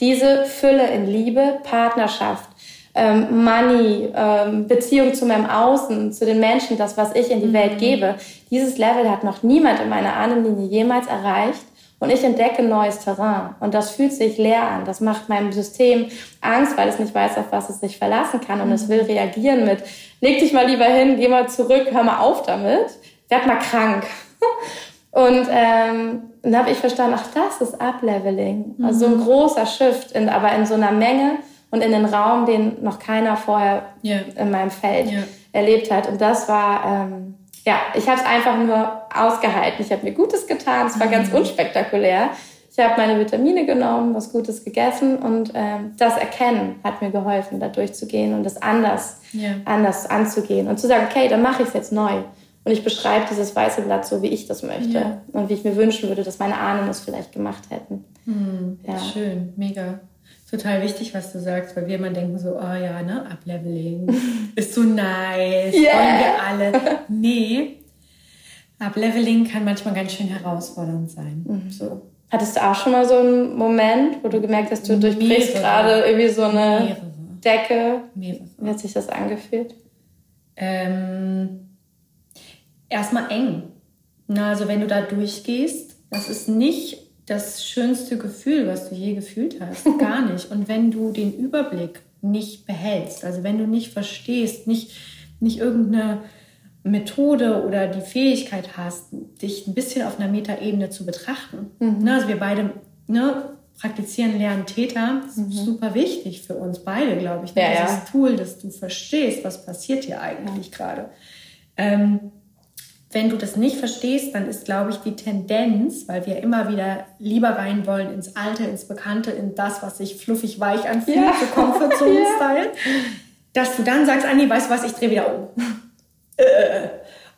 Diese Fülle in Liebe, Partnerschaft, ähm, Money, ähm, Beziehung zu meinem Außen, zu den Menschen, das, was ich in die mhm. Welt gebe. Dieses Level hat noch niemand in meiner Ahnenlinie jemals erreicht. Und ich entdecke neues Terrain. Und das fühlt sich leer an. Das macht meinem System Angst, weil es nicht weiß, auf was es sich verlassen kann. Und mhm. es will reagieren mit, leg dich mal lieber hin, geh mal zurück, hör mal auf damit, werd mal krank. Und ähm, dann habe ich verstanden, ach, das ist Upleveling. Mhm. Also so ein großer Shift, in, aber in so einer Menge, und in den Raum, den noch keiner vorher yeah. in meinem Feld yeah. erlebt hat. Und das war, ähm, ja, ich habe es einfach nur ausgehalten. Ich habe mir Gutes getan, es war mhm. ganz unspektakulär. Ich habe meine Vitamine genommen, was Gutes gegessen und ähm, das Erkennen hat mir geholfen, da durchzugehen und das anders, yeah. anders anzugehen und zu sagen, okay, dann mache ich es jetzt neu. Und ich beschreibe dieses weiße Blatt so, wie ich das möchte und wie ich mir wünschen würde, dass meine Ahnen es vielleicht gemacht hätten. Mhm. Ja. Schön, mega total wichtig, was du sagst, weil wir immer denken so, oh ja, ne, Upleveling ist so nice, yeah. wollen wir alle. Nee, Upleveling kann manchmal ganz schön herausfordernd sein. Mhm. So. Hattest du auch schon mal so einen Moment, wo du gemerkt hast, du durchbrichst gerade irgendwie so eine Mehrere. Decke? Mehrere. Wie hat sich das angefühlt? Ähm, erstmal eng. Na, also wenn du da durchgehst, das ist nicht das schönste Gefühl, was du je gefühlt hast. Gar nicht. Und wenn du den Überblick nicht behältst, also wenn du nicht verstehst, nicht, nicht irgendeine Methode oder die Fähigkeit hast, dich ein bisschen auf einer Metaebene zu betrachten. Mhm. Ne, also wir beide ne, praktizieren Lernen Täter. Das ist mhm. super wichtig für uns beide, glaube ich. Ne? Ja, Dieses ja. Tool, dass du verstehst, was passiert hier eigentlich ja. gerade. Ähm, wenn du das nicht verstehst, dann ist, glaube ich, die Tendenz, weil wir immer wieder lieber rein wollen ins Alte, ins Bekannte, in das, was sich fluffig weich anfühlt, ja. so Comfort Zone Style, ja. dass du dann sagst, Anni, weißt du was, ich drehe wieder um. Äh.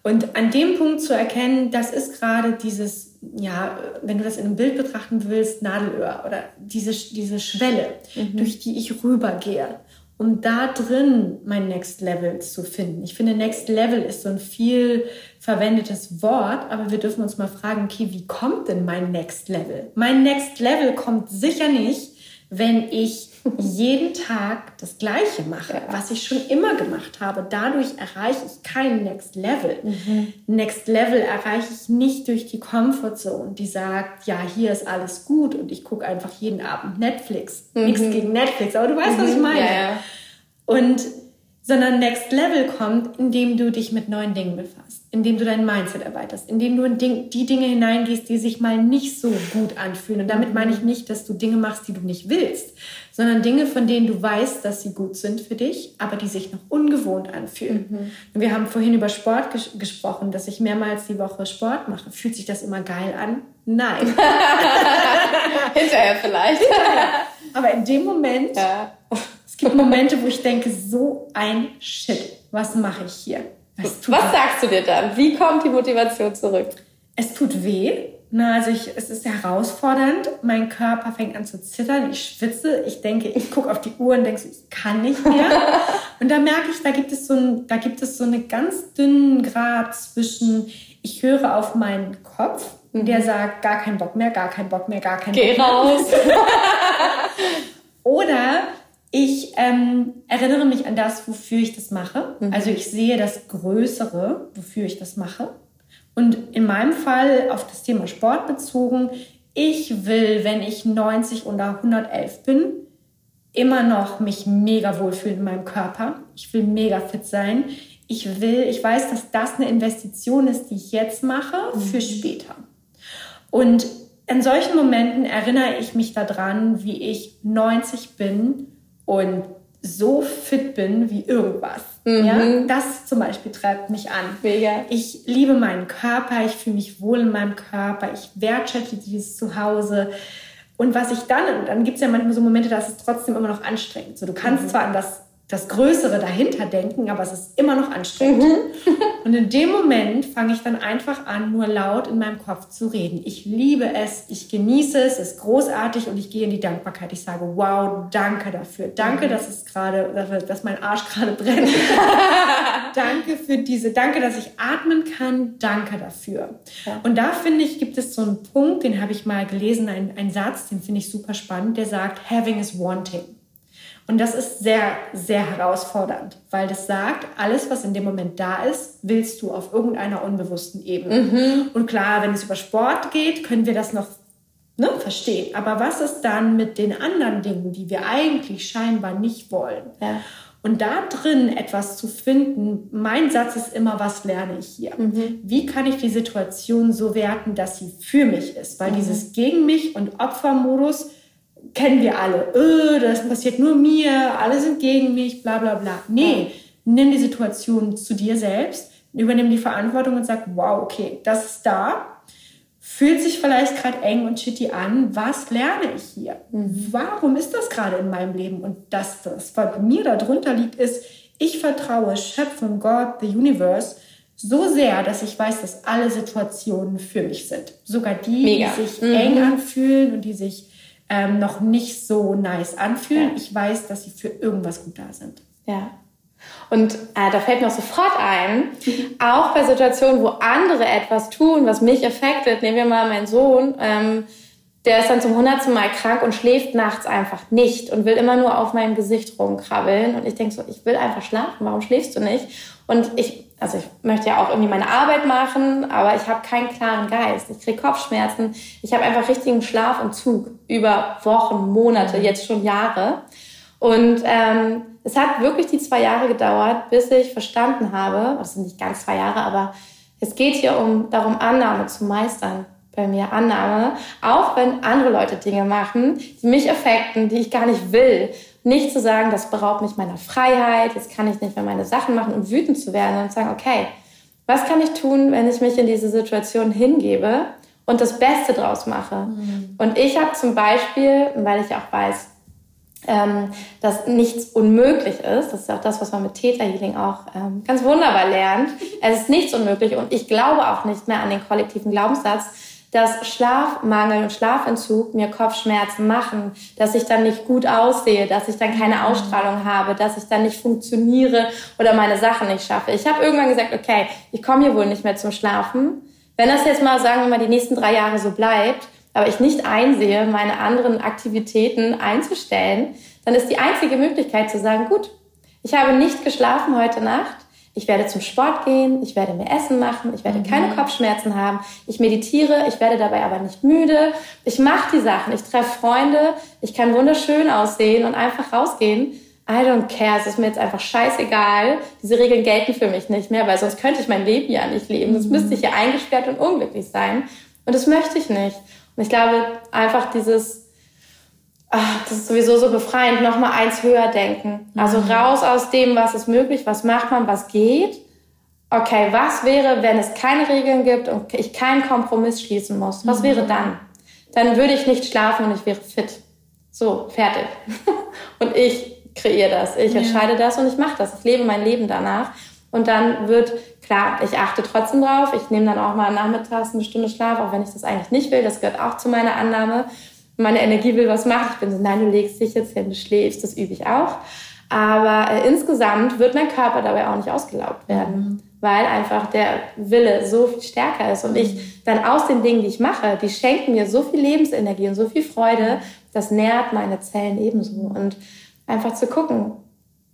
Und an dem Punkt zu erkennen, das ist gerade dieses, ja, wenn du das in einem Bild betrachten willst, Nadelöhr oder diese, diese Schwelle, mhm. durch die ich rübergehe. Um da drin mein Next Level zu finden. Ich finde, Next Level ist so ein viel verwendetes Wort, aber wir dürfen uns mal fragen, okay, wie kommt denn mein Next Level? Mein Next Level kommt sicher nicht, wenn ich jeden Tag das Gleiche mache, was ich schon immer gemacht habe. Dadurch erreiche ich kein Next Level. Mhm. Next Level erreiche ich nicht durch die Comfortzone, die sagt, ja, hier ist alles gut und ich gucke einfach jeden Abend Netflix. Mhm. Nichts gegen Netflix, aber du weißt, mhm. was ich mhm. meine. Ja, ja. Und sondern Next Level kommt, indem du dich mit neuen Dingen befasst, indem du dein Mindset erweiterst, indem du in die Dinge hineingehst, die sich mal nicht so gut anfühlen. Und damit meine ich nicht, dass du Dinge machst, die du nicht willst, sondern Dinge, von denen du weißt, dass sie gut sind für dich, aber die sich noch ungewohnt anfühlen. Mhm. Wir haben vorhin über Sport ges gesprochen, dass ich mehrmals die Woche Sport mache. Fühlt sich das immer geil an? Nein. Hinterher vielleicht. Aber in dem Moment ja es gibt Momente, wo ich denke, so ein Shit, was mache ich hier? Was, was sagst du dir dann? Wie kommt die Motivation zurück? Es tut weh. Na, also ich, es ist herausfordernd. Mein Körper fängt an zu zittern. Ich schwitze. Ich denke, ich gucke auf die Uhr und denke, ich kann nicht mehr. und da merke ich, da gibt es so ein, da gibt es so einen ganz dünnen Grad zwischen, ich höre auf meinen Kopf, mhm. der sagt, gar keinen Bock mehr, gar keinen Bock mehr, gar keinen Geh Bock mehr. raus. Oder ich ähm, erinnere mich an das, wofür ich das mache. Mhm. Also ich sehe das Größere, wofür ich das mache. Und in meinem Fall auf das Thema Sport bezogen, ich will, wenn ich 90 oder 111 bin, immer noch mich mega wohlfühlen in meinem Körper. Ich will mega fit sein. Ich will, ich weiß, dass das eine Investition ist, die ich jetzt mache mhm. für später. Und in solchen Momenten erinnere ich mich daran, wie ich 90 bin und so fit bin wie irgendwas. Mhm. Ja, das zum Beispiel treibt mich an. Mega. Ich liebe meinen Körper, ich fühle mich wohl in meinem Körper, ich wertschätze dieses Zuhause. Und was ich dann, dann gibt es ja manchmal so Momente, da ist es trotzdem immer noch anstrengend. So, du kannst mhm. zwar an das das Größere dahinter denken, aber es ist immer noch anstrengend. Mhm. Und in dem Moment fange ich dann einfach an, nur laut in meinem Kopf zu reden. Ich liebe es, ich genieße es, es ist großartig und ich gehe in die Dankbarkeit. Ich sage, wow, danke dafür. Danke, mhm. dass es gerade, dass mein Arsch gerade brennt. danke für diese, danke, dass ich atmen kann. Danke dafür. Ja. Und da finde ich, gibt es so einen Punkt, den habe ich mal gelesen, einen Satz, den finde ich super spannend, der sagt, having is wanting. Und das ist sehr, sehr herausfordernd, weil das sagt, alles, was in dem Moment da ist, willst du auf irgendeiner unbewussten Ebene. Mhm. Und klar, wenn es über Sport geht, können wir das noch ne, verstehen. Aber was ist dann mit den anderen Dingen, die wir eigentlich scheinbar nicht wollen? Ja. Und da drin etwas zu finden, mein Satz ist immer, was lerne ich hier? Mhm. Wie kann ich die Situation so werten, dass sie für mich ist? Weil mhm. dieses gegen mich und Opfermodus kennen wir alle. Öh, das passiert nur mir, alle sind gegen mich, bla bla bla. Nee, nimm die Situation zu dir selbst, übernimm die Verantwortung und sag, wow, okay, das ist da, fühlt sich vielleicht gerade eng und shitty an. Was lerne ich hier? Mhm. Warum ist das gerade in meinem Leben? Und das, das, was mir darunter liegt, ist, ich vertraue Schöpfung, Gott, the Universe, so sehr, dass ich weiß, dass alle Situationen für mich sind. Sogar die, Mega. die sich mhm. eng anfühlen und die sich ähm, noch nicht so nice anfühlen. Ja. Ich weiß, dass sie für irgendwas gut da sind. Ja. Und äh, da fällt mir auch sofort ein, auch bei Situationen, wo andere etwas tun, was mich affectet, nehmen wir mal meinen Sohn, ähm, der ist dann zum hundertsten Mal krank und schläft nachts einfach nicht und will immer nur auf meinem Gesicht rumkrabbeln. Und ich denke so, ich will einfach schlafen, warum schläfst du nicht? Und ich, also ich möchte ja auch irgendwie meine Arbeit machen, aber ich habe keinen klaren Geist. Ich kriege Kopfschmerzen. Ich habe einfach richtigen Schlafuntzug über Wochen, Monate, jetzt schon Jahre. Und ähm, es hat wirklich die zwei Jahre gedauert, bis ich verstanden habe, das sind nicht ganz zwei Jahre, aber es geht hier um darum, Annahme zu meistern bei mir Annahme, auch wenn andere Leute Dinge machen, die mich affekten, die ich gar nicht will. Nicht zu sagen, das beraubt mich meiner Freiheit, jetzt kann ich nicht mehr meine Sachen machen und wütend zu werden und sagen, okay, was kann ich tun, wenn ich mich in diese Situation hingebe und das Beste draus mache? Mhm. Und ich habe zum Beispiel, weil ich auch weiß, ähm, dass nichts unmöglich ist. Das ist auch das, was man mit Theta Healing auch ähm, ganz wunderbar lernt. Es ist nichts unmöglich und ich glaube auch nicht mehr an den kollektiven Glaubenssatz, dass Schlafmangel und Schlafentzug mir Kopfschmerzen machen, dass ich dann nicht gut aussehe, dass ich dann keine mhm. Ausstrahlung habe, dass ich dann nicht funktioniere oder meine Sachen nicht schaffe. Ich habe irgendwann gesagt, okay, ich komme hier wohl nicht mehr zum Schlafen. Wenn das jetzt mal, sagen wir mal, die nächsten drei Jahre so bleibt, aber ich nicht einsehe, meine anderen Aktivitäten einzustellen, dann ist die einzige Möglichkeit zu sagen, gut, ich habe nicht geschlafen heute Nacht, ich werde zum Sport gehen, ich werde mir Essen machen, ich werde keine mhm. Kopfschmerzen haben, ich meditiere, ich werde dabei aber nicht müde, ich mache die Sachen, ich treffe Freunde, ich kann wunderschön aussehen und einfach rausgehen. I don't care, es ist mir jetzt einfach scheißegal. Diese Regeln gelten für mich nicht mehr, weil sonst könnte ich mein Leben ja nicht leben. Sonst müsste ich ja eingesperrt und unglücklich sein. Und das möchte ich nicht. Und ich glaube, einfach dieses, ach, das ist sowieso so befreiend, nochmal eins höher denken. Also mhm. raus aus dem, was ist möglich, was macht man, was geht. Okay, was wäre, wenn es keine Regeln gibt und ich keinen Kompromiss schließen muss? Was mhm. wäre dann? Dann würde ich nicht schlafen und ich wäre fit. So, fertig. und ich kreiere das, ich ja. entscheide das und ich mache das. Ich lebe mein Leben danach. Und dann wird, klar, ich achte trotzdem drauf. Ich nehme dann auch mal nachmittags eine Stunde Schlaf, auch wenn ich das eigentlich nicht will. Das gehört auch zu meiner Annahme meine Energie will was machen. Ich bin so, nein, du legst dich jetzt hin, du schläfst, das übe ich auch. Aber äh, insgesamt wird mein Körper dabei auch nicht ausgelaugt werden, mhm. weil einfach der Wille so viel stärker ist und ich mhm. dann aus den Dingen, die ich mache, die schenken mir so viel Lebensenergie und so viel Freude, das nährt meine Zellen ebenso. Und einfach zu gucken,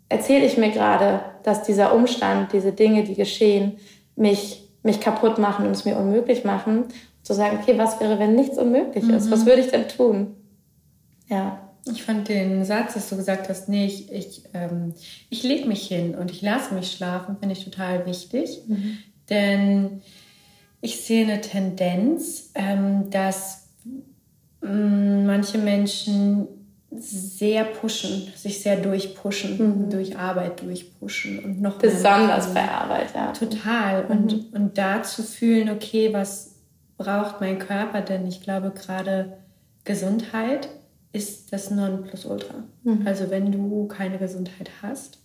erzähle ich mir gerade, dass dieser Umstand, diese Dinge, die geschehen, mich, mich kaputt machen und es mir unmöglich machen zu sagen, okay, was wäre, wenn nichts unmöglich ist? Mhm. Was würde ich denn tun? Ja. Ich fand den Satz, dass du gesagt hast, nee, ich, ich, ähm, ich lege mich hin und ich lasse mich schlafen, finde ich total wichtig. Mhm. Denn ich sehe eine Tendenz, ähm, dass mh, mm, manche Menschen sehr pushen, sich sehr durchpushen, mhm. durch Arbeit durchpushen und noch besonders bei Arbeit, ja. Total. Und, mhm. und da zu fühlen, okay, was braucht mein Körper denn? Ich glaube, gerade Gesundheit ist das Nonplusultra. Mhm. Also wenn du keine Gesundheit hast,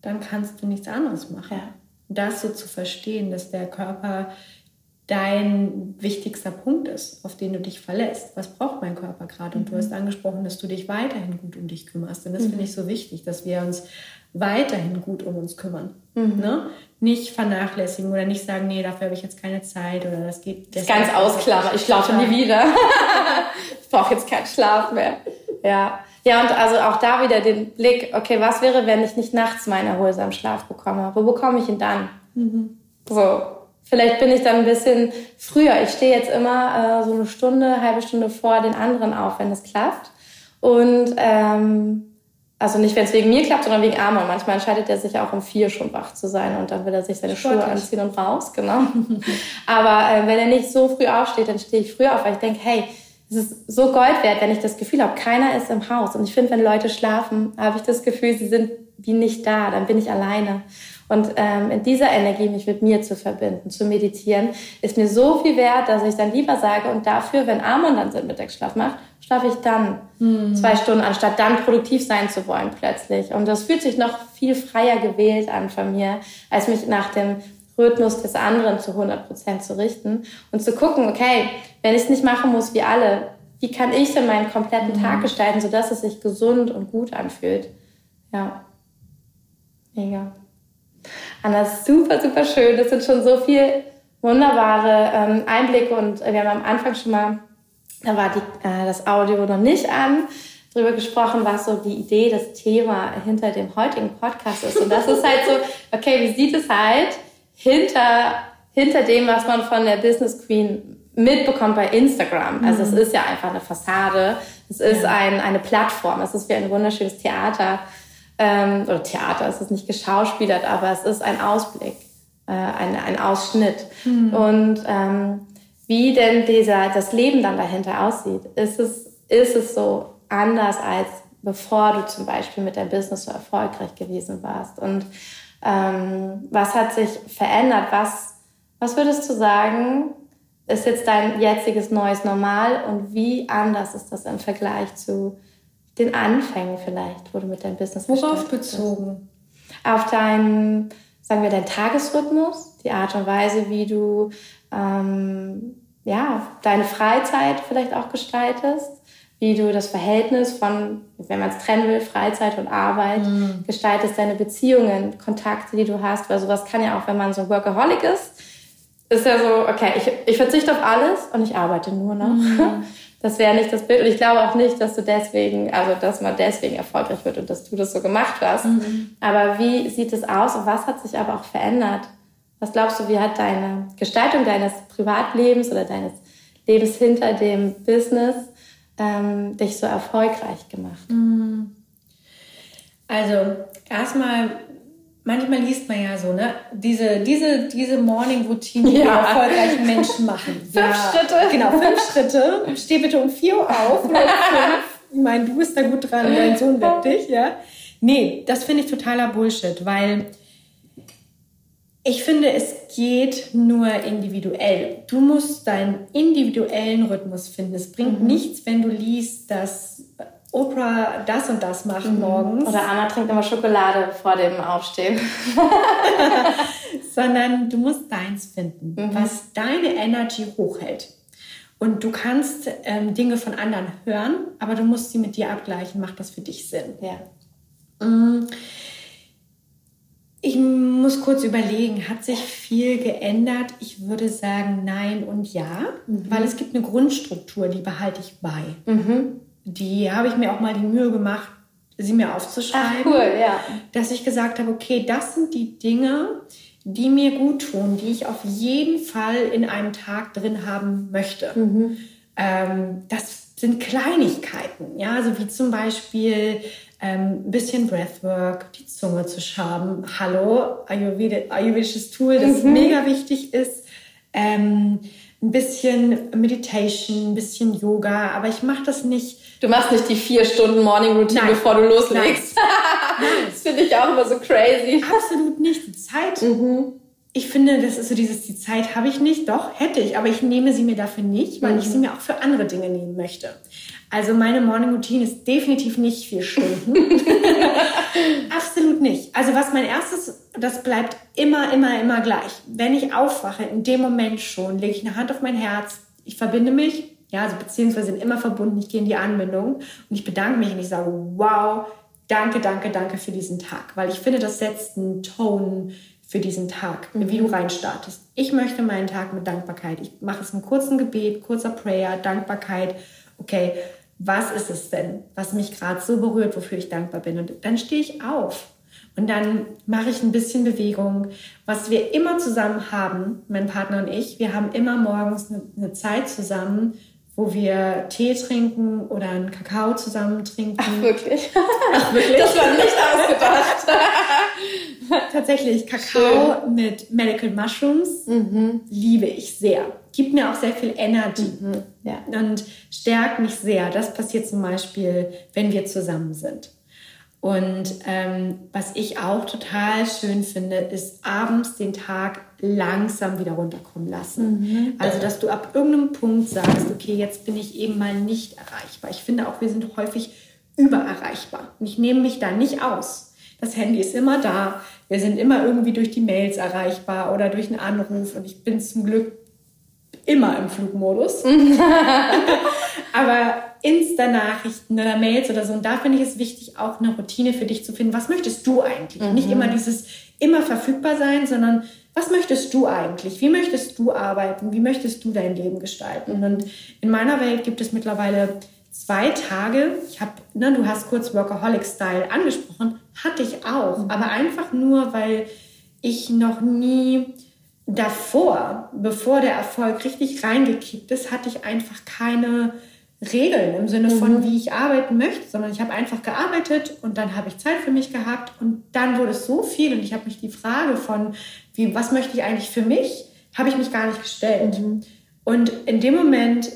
dann kannst du nichts anderes machen. Ja. Das so zu verstehen, dass der Körper dein wichtigster Punkt ist, auf den du dich verlässt. Was braucht mein Körper gerade? Und mhm. du hast angesprochen, dass du dich weiterhin gut um dich kümmerst. Und das mhm. finde ich so wichtig, dass wir uns weiterhin gut um uns kümmern. Mhm. Ne? Nicht vernachlässigen oder nicht sagen, nee, dafür habe ich jetzt keine Zeit oder das geht. Das ganz ausklammern. Ich schlafe nie wieder. ich brauche jetzt keinen Schlaf mehr. Ja. Ja, und also auch da wieder den Blick, okay, was wäre, wenn ich nicht nachts meinen erholsamen Schlaf bekomme? Wo bekomme ich ihn dann? Mhm. So, Vielleicht bin ich dann ein bisschen früher. Ich stehe jetzt immer äh, so eine Stunde, halbe Stunde vor den anderen auf, wenn es klappt. Und ähm, also nicht, wenn es wegen mir klappt, sondern wegen Arme. Manchmal entscheidet er sich auch um vier schon wach zu sein und dann will er sich seine Sportlich. Schuhe anziehen und raus, genau. Aber äh, wenn er nicht so früh aufsteht, dann stehe ich früher auf, weil ich denke, hey, es ist so Gold wert, wenn ich das Gefühl habe, keiner ist im Haus. Und ich finde, wenn Leute schlafen, habe ich das Gefühl, sie sind wie nicht da, dann bin ich alleine. Und ähm, in dieser Energie mich mit mir zu verbinden, zu meditieren, ist mir so viel wert, dass ich dann lieber sage, und dafür, wenn Amon dann seinen Mittagsschlaf macht, schlafe ich dann mhm. zwei Stunden, anstatt dann produktiv sein zu wollen plötzlich. Und das fühlt sich noch viel freier gewählt an von mir, als mich nach dem Rhythmus des anderen zu 100 Prozent zu richten und zu gucken, okay, wenn ich es nicht machen muss wie alle, wie kann ich denn meinen kompletten mhm. Tag gestalten, sodass es sich gesund und gut anfühlt? Ja, mega. Anna, super, super schön. Das sind schon so viele wunderbare ähm, Einblicke und wir haben am Anfang schon mal, da war die, äh, das Audio noch nicht an, darüber gesprochen, was so die Idee, das Thema hinter dem heutigen Podcast ist. Und das ist halt so, okay, wie sieht es halt hinter, hinter dem, was man von der Business Queen mitbekommt bei Instagram. Also mhm. es ist ja einfach eine Fassade, es ist ja. ein, eine Plattform, es ist wie ein wunderschönes Theater ähm, oder Theater, es ist nicht geschauspielert, aber es ist ein Ausblick, äh, ein, ein Ausschnitt. Mhm. Und ähm, wie denn dieser, das Leben dann dahinter aussieht, ist es, ist es so anders als bevor du zum Beispiel mit deinem Business so erfolgreich gewesen warst? Und ähm, was hat sich verändert? Was, was würdest du sagen, ist jetzt dein jetziges neues Normal und wie anders ist das im Vergleich zu den Anfängen vielleicht, wo du mit deinem Business Worauf bezogen? Bist. Auf deinen, sagen wir, deinen Tagesrhythmus, die Art und Weise, wie du ähm, ja, deine Freizeit vielleicht auch gestaltest, wie du das Verhältnis von, wenn man es trennen will, Freizeit und Arbeit mhm. gestaltest, deine Beziehungen, Kontakte, die du hast, weil sowas kann ja auch, wenn man so Workaholic ist, ist ja so, okay, ich, ich verzichte auf alles und ich arbeite nur noch. Mhm. Das wäre nicht das Bild. Und ich glaube auch nicht, dass du deswegen, also dass man deswegen erfolgreich wird und dass du das so gemacht hast. Mhm. Aber wie sieht es aus und was hat sich aber auch verändert? Was glaubst du, wie hat deine Gestaltung deines Privatlebens oder deines Lebens hinter dem Business ähm, dich so erfolgreich gemacht? Mhm. Also erstmal manchmal liest man ja so, ne? Diese, diese, diese Morning-Routine, die ja. erfolgreiche Menschen machen. fünf ja, Schritte. Genau, fünf Schritte. Steh bitte um vier Uhr auf oder fünf. Ich meine, du bist da gut dran, dein Sohn weckt dich, ja? Nee, das finde ich totaler Bullshit, weil ich finde, es geht nur individuell. Du musst deinen individuellen Rhythmus finden. Es bringt mhm. nichts, wenn du liest, dass Oprah das und das macht mhm. morgens. Oder Anna trinkt immer Schokolade vor dem Aufstehen. Sondern du musst deins finden, mhm. was deine Energy hochhält. Und du kannst ähm, Dinge von anderen hören, aber du musst sie mit dir abgleichen. Macht das für dich Sinn? Ja. Mhm. Ich muss kurz überlegen, hat sich viel geändert? Ich würde sagen nein und ja, mhm. weil es gibt eine Grundstruktur, die behalte ich bei. Mhm die habe ich mir auch mal die Mühe gemacht, sie mir aufzuschreiben. Ach, cool, ja. Dass ich gesagt habe, okay, das sind die Dinge, die mir gut tun, die ich auf jeden Fall in einem Tag drin haben möchte. Mhm. Ähm, das sind Kleinigkeiten, ja, so wie zum Beispiel ein bisschen Breathwork, die Zunge zu schaben. Hallo, ayurvedisches Tool, das mhm. mega wichtig ist. Ähm, ein bisschen Meditation, ein bisschen Yoga, aber ich mache das nicht Du machst nicht die vier Stunden Morning Routine, Nein. bevor du loslegst. das finde ich auch immer so crazy. Absolut nicht. Die Zeit. Mhm. Ich finde, das ist so dieses, die Zeit habe ich nicht. Doch, hätte ich, aber ich nehme sie mir dafür nicht, weil mhm. ich sie mir auch für andere Dinge nehmen möchte. Also meine Morning Routine ist definitiv nicht vier Stunden. Absolut nicht. Also was mein erstes, das bleibt immer, immer, immer gleich. Wenn ich aufwache, in dem Moment schon, lege ich eine Hand auf mein Herz, ich verbinde mich ja, also beziehungsweise sind immer verbunden. Ich gehe in die Anbindung und ich bedanke mich und ich sage, wow, danke, danke, danke für diesen Tag. Weil ich finde, das setzt einen Ton für diesen Tag, mhm. wie du reinstartest. Ich möchte meinen Tag mit Dankbarkeit. Ich mache es mit kurzen Gebet, kurzer Prayer, Dankbarkeit. Okay, was ist es denn, was mich gerade so berührt, wofür ich dankbar bin? Und dann stehe ich auf. Und dann mache ich ein bisschen Bewegung. Was wir immer zusammen haben, mein Partner und ich, wir haben immer morgens eine, eine Zeit zusammen, wo wir Tee trinken oder einen Kakao zusammen trinken. Ach, wirklich? Ach, wirklich? Das war nicht ausgedacht. Tatsächlich, Kakao Schön. mit Medical Mushrooms mhm. liebe ich sehr. Gibt mir auch sehr viel Energie mhm. ja. und stärkt mich sehr. Das passiert zum Beispiel, wenn wir zusammen sind. Und ähm, was ich auch total schön finde, ist abends den Tag langsam wieder runterkommen lassen. Mhm. Also, dass du ab irgendeinem Punkt sagst, okay, jetzt bin ich eben mal nicht erreichbar. Ich finde auch, wir sind häufig übererreichbar. Und ich nehme mich da nicht aus. Das Handy ist immer da. Wir sind immer irgendwie durch die Mails erreichbar oder durch einen Anruf. Und ich bin zum Glück immer im Flugmodus. Aber Insta-Nachrichten oder Mails oder so. Und da finde ich es wichtig, auch eine Routine für dich zu finden. Was möchtest du eigentlich? Mhm. Nicht immer dieses immer verfügbar sein, sondern was möchtest du eigentlich? Wie möchtest du arbeiten? Wie möchtest du dein Leben gestalten? Und in meiner Welt gibt es mittlerweile zwei Tage. Ich habe, ne, du hast kurz Workaholic-Style angesprochen, hatte ich auch, mhm. aber einfach nur, weil ich noch nie davor, bevor der Erfolg richtig reingekickt ist, hatte ich einfach keine Regeln im Sinne von, mhm. wie ich arbeiten möchte, sondern ich habe einfach gearbeitet und dann habe ich Zeit für mich gehabt und dann wurde es so viel und ich habe mich die Frage von, wie, was möchte ich eigentlich für mich, habe ich mich gar nicht gestellt. Mhm. Und in dem Moment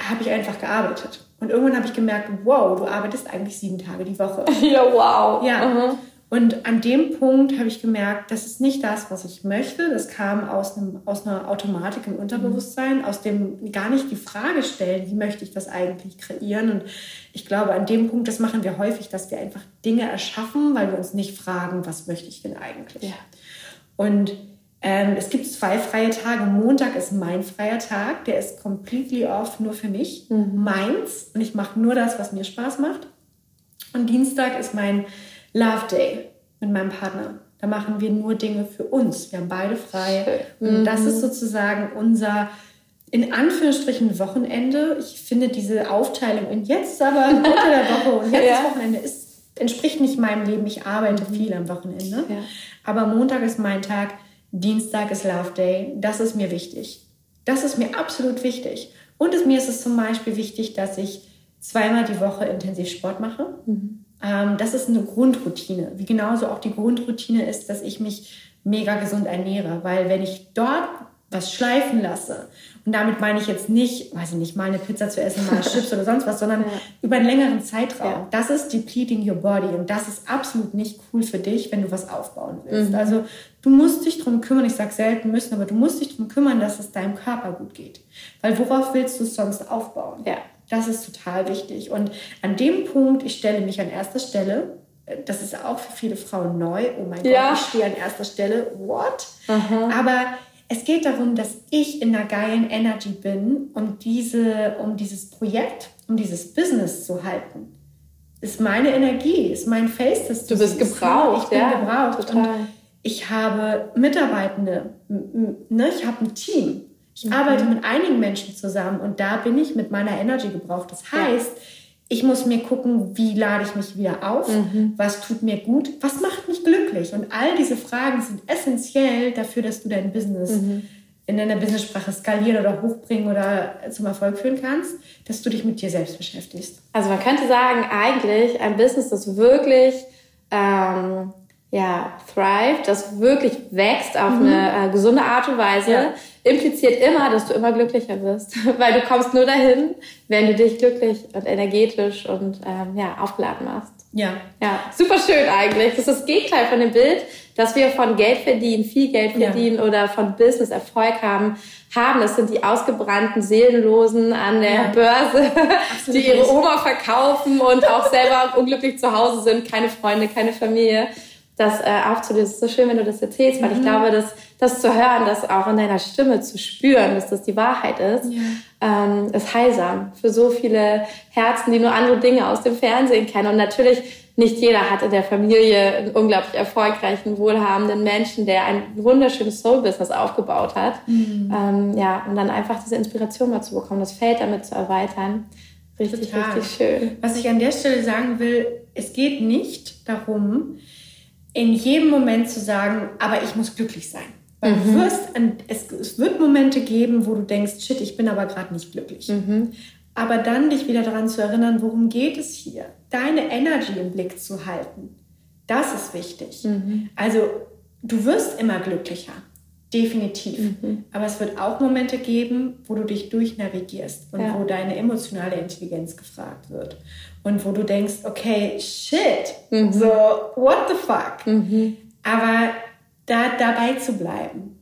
habe ich einfach gearbeitet. Und irgendwann habe ich gemerkt, wow, du arbeitest eigentlich sieben Tage die Woche. Ja, wow. Ja. Mhm. Und an dem Punkt habe ich gemerkt, das ist nicht das, was ich möchte. Das kam aus, einem, aus einer Automatik im Unterbewusstsein, aus dem gar nicht die Frage stellen, wie möchte ich das eigentlich kreieren. Und ich glaube, an dem Punkt, das machen wir häufig, dass wir einfach Dinge erschaffen, weil wir uns nicht fragen, was möchte ich denn eigentlich. Ja. Und Ähm, es gibt zwei freie Tage. Montag ist mein freier Tag. Der ist completely off, nur für mich. Mhm. Meins. Und ich mache nur das, was mir Spaß macht. Und Dienstag ist mein Love Day mit meinem Partner. Da machen wir nur Dinge für uns. Wir haben beide frei. Und mhm. das ist sozusagen unser, in Anführungsstrichen, Wochenende. Ich finde diese Aufteilung in jetzt aber unter der Woche und jetzt ja. Wochenende ist, entspricht nicht meinem Leben. Ich arbeite mhm. viel am Wochenende. Ja. Aber Montag ist mein Tag, Dienstag ist Love Day. Das ist mir wichtig. Das ist mir absolut wichtig. Und es, mir ist es zum Beispiel wichtig, dass ich zweimal die Woche intensiv Sport mache. Mhm. Ähm, das ist eine Grundroutine. Wie genauso auch die Grundroutine ist, dass ich mich mega gesund ernähre. Weil wenn ich dort was schleifen lasse, und damit meine ich jetzt nicht, weiß ich nicht, mal eine Pizza zu essen, mal Chips oder sonst was, sondern ja. über einen längeren Zeitraum. Ja. Das ist depleting your body und das ist absolut nicht cool für dich, wenn du was aufbauen willst. Mhm. Also du musst dich drum kümmern, ich sage selten müssen, aber du musst dich drum kümmern, dass es deinem Körper gut geht. Weil worauf willst du es sonst aufbauen? Ja. Das ist total wichtig. Und an dem Punkt, ich stelle mich an erster Stelle, äh, das ist auch für viele Frauen neu. Oh mein ja. Gott, ich stehe an erster Stelle. What? Aha. Aber es geht darum, dass ich in einer geilen Energy bin, um, diese, um dieses Projekt, um dieses Business zu halten. Ist meine Energie, ist mein Face, das du bist gebraucht. Ich bin ja, gebraucht. Total. Und ich habe Mitarbeitende, ne? ich habe ein Team. Ich mhm. arbeite mit einigen Menschen zusammen und da bin ich mit meiner Energy gebraucht. Das heißt, ja. ich muss mir gucken, wie lade ich mich wieder auf, mhm. was tut mir gut, was macht mich glücklich. Und all diese Fragen sind essentiell dafür, dass du dein Business mhm. in deiner Business-Sprache skalieren oder hochbringen oder zum Erfolg führen kannst, dass du dich mit dir selbst beschäftigst. Also man könnte sagen, eigentlich ein Business, das wirklich ähm, ja, thrive, das wirklich wächst auf mhm. eine äh, gesunde Art und Weise, ja. impliziert immer, dass du immer glücklicher wirst. Weil du kommst nur dahin, wenn du dich glücklich und energetisch und ähm, ja, aufgeladen machst. Ja. Ja, super schön eigentlich. Das ist das Gegenteil von dem Bild, dass wir von Geld verdienen, viel Geld verdienen ja. oder von Business Erfolg haben, haben. Das sind die ausgebrannten Seelenlosen an der ja. Börse, Absolut die ihre Oma verkaufen und auch selber unglücklich zu Hause sind, keine Freunde, keine Familie das äh, aufzulösen. Es ist so schön, wenn du das erzählst, weil mhm. ich glaube, dass das zu hören, das auch in deiner Stimme zu spüren, dass das die Wahrheit ist, ja. ähm, ist heilsam für so viele Herzen, die nur andere Dinge aus dem Fernsehen kennen. Und natürlich nicht jeder hat in der Familie einen unglaublich erfolgreichen, wohlhabenden Menschen, der ein wunderschönes Soul-Business aufgebaut hat. Mhm. Ähm, ja, und dann einfach diese Inspiration mal zu bekommen, das Feld damit zu erweitern. Richtig, Total. richtig schön. Was ich an der Stelle sagen will, es geht nicht darum, in jedem Moment zu sagen, aber ich muss glücklich sein. Weil mhm. du wirst, es, es, wird Momente geben, wo du denkst, shit, ich bin aber gerade nicht glücklich. Mhm. Aber dann dich wieder daran zu erinnern, worum geht es hier? Deine Energy im Blick zu halten. Das ist wichtig. Mhm. Also du wirst immer glücklicher. Definitiv. Mhm. Aber es wird auch Momente geben, wo du dich durchnavigierst und ja. wo deine emotionale Intelligenz gefragt wird und wo du denkst, okay, shit, mhm. so, what the fuck? Mhm. Aber da dabei zu bleiben,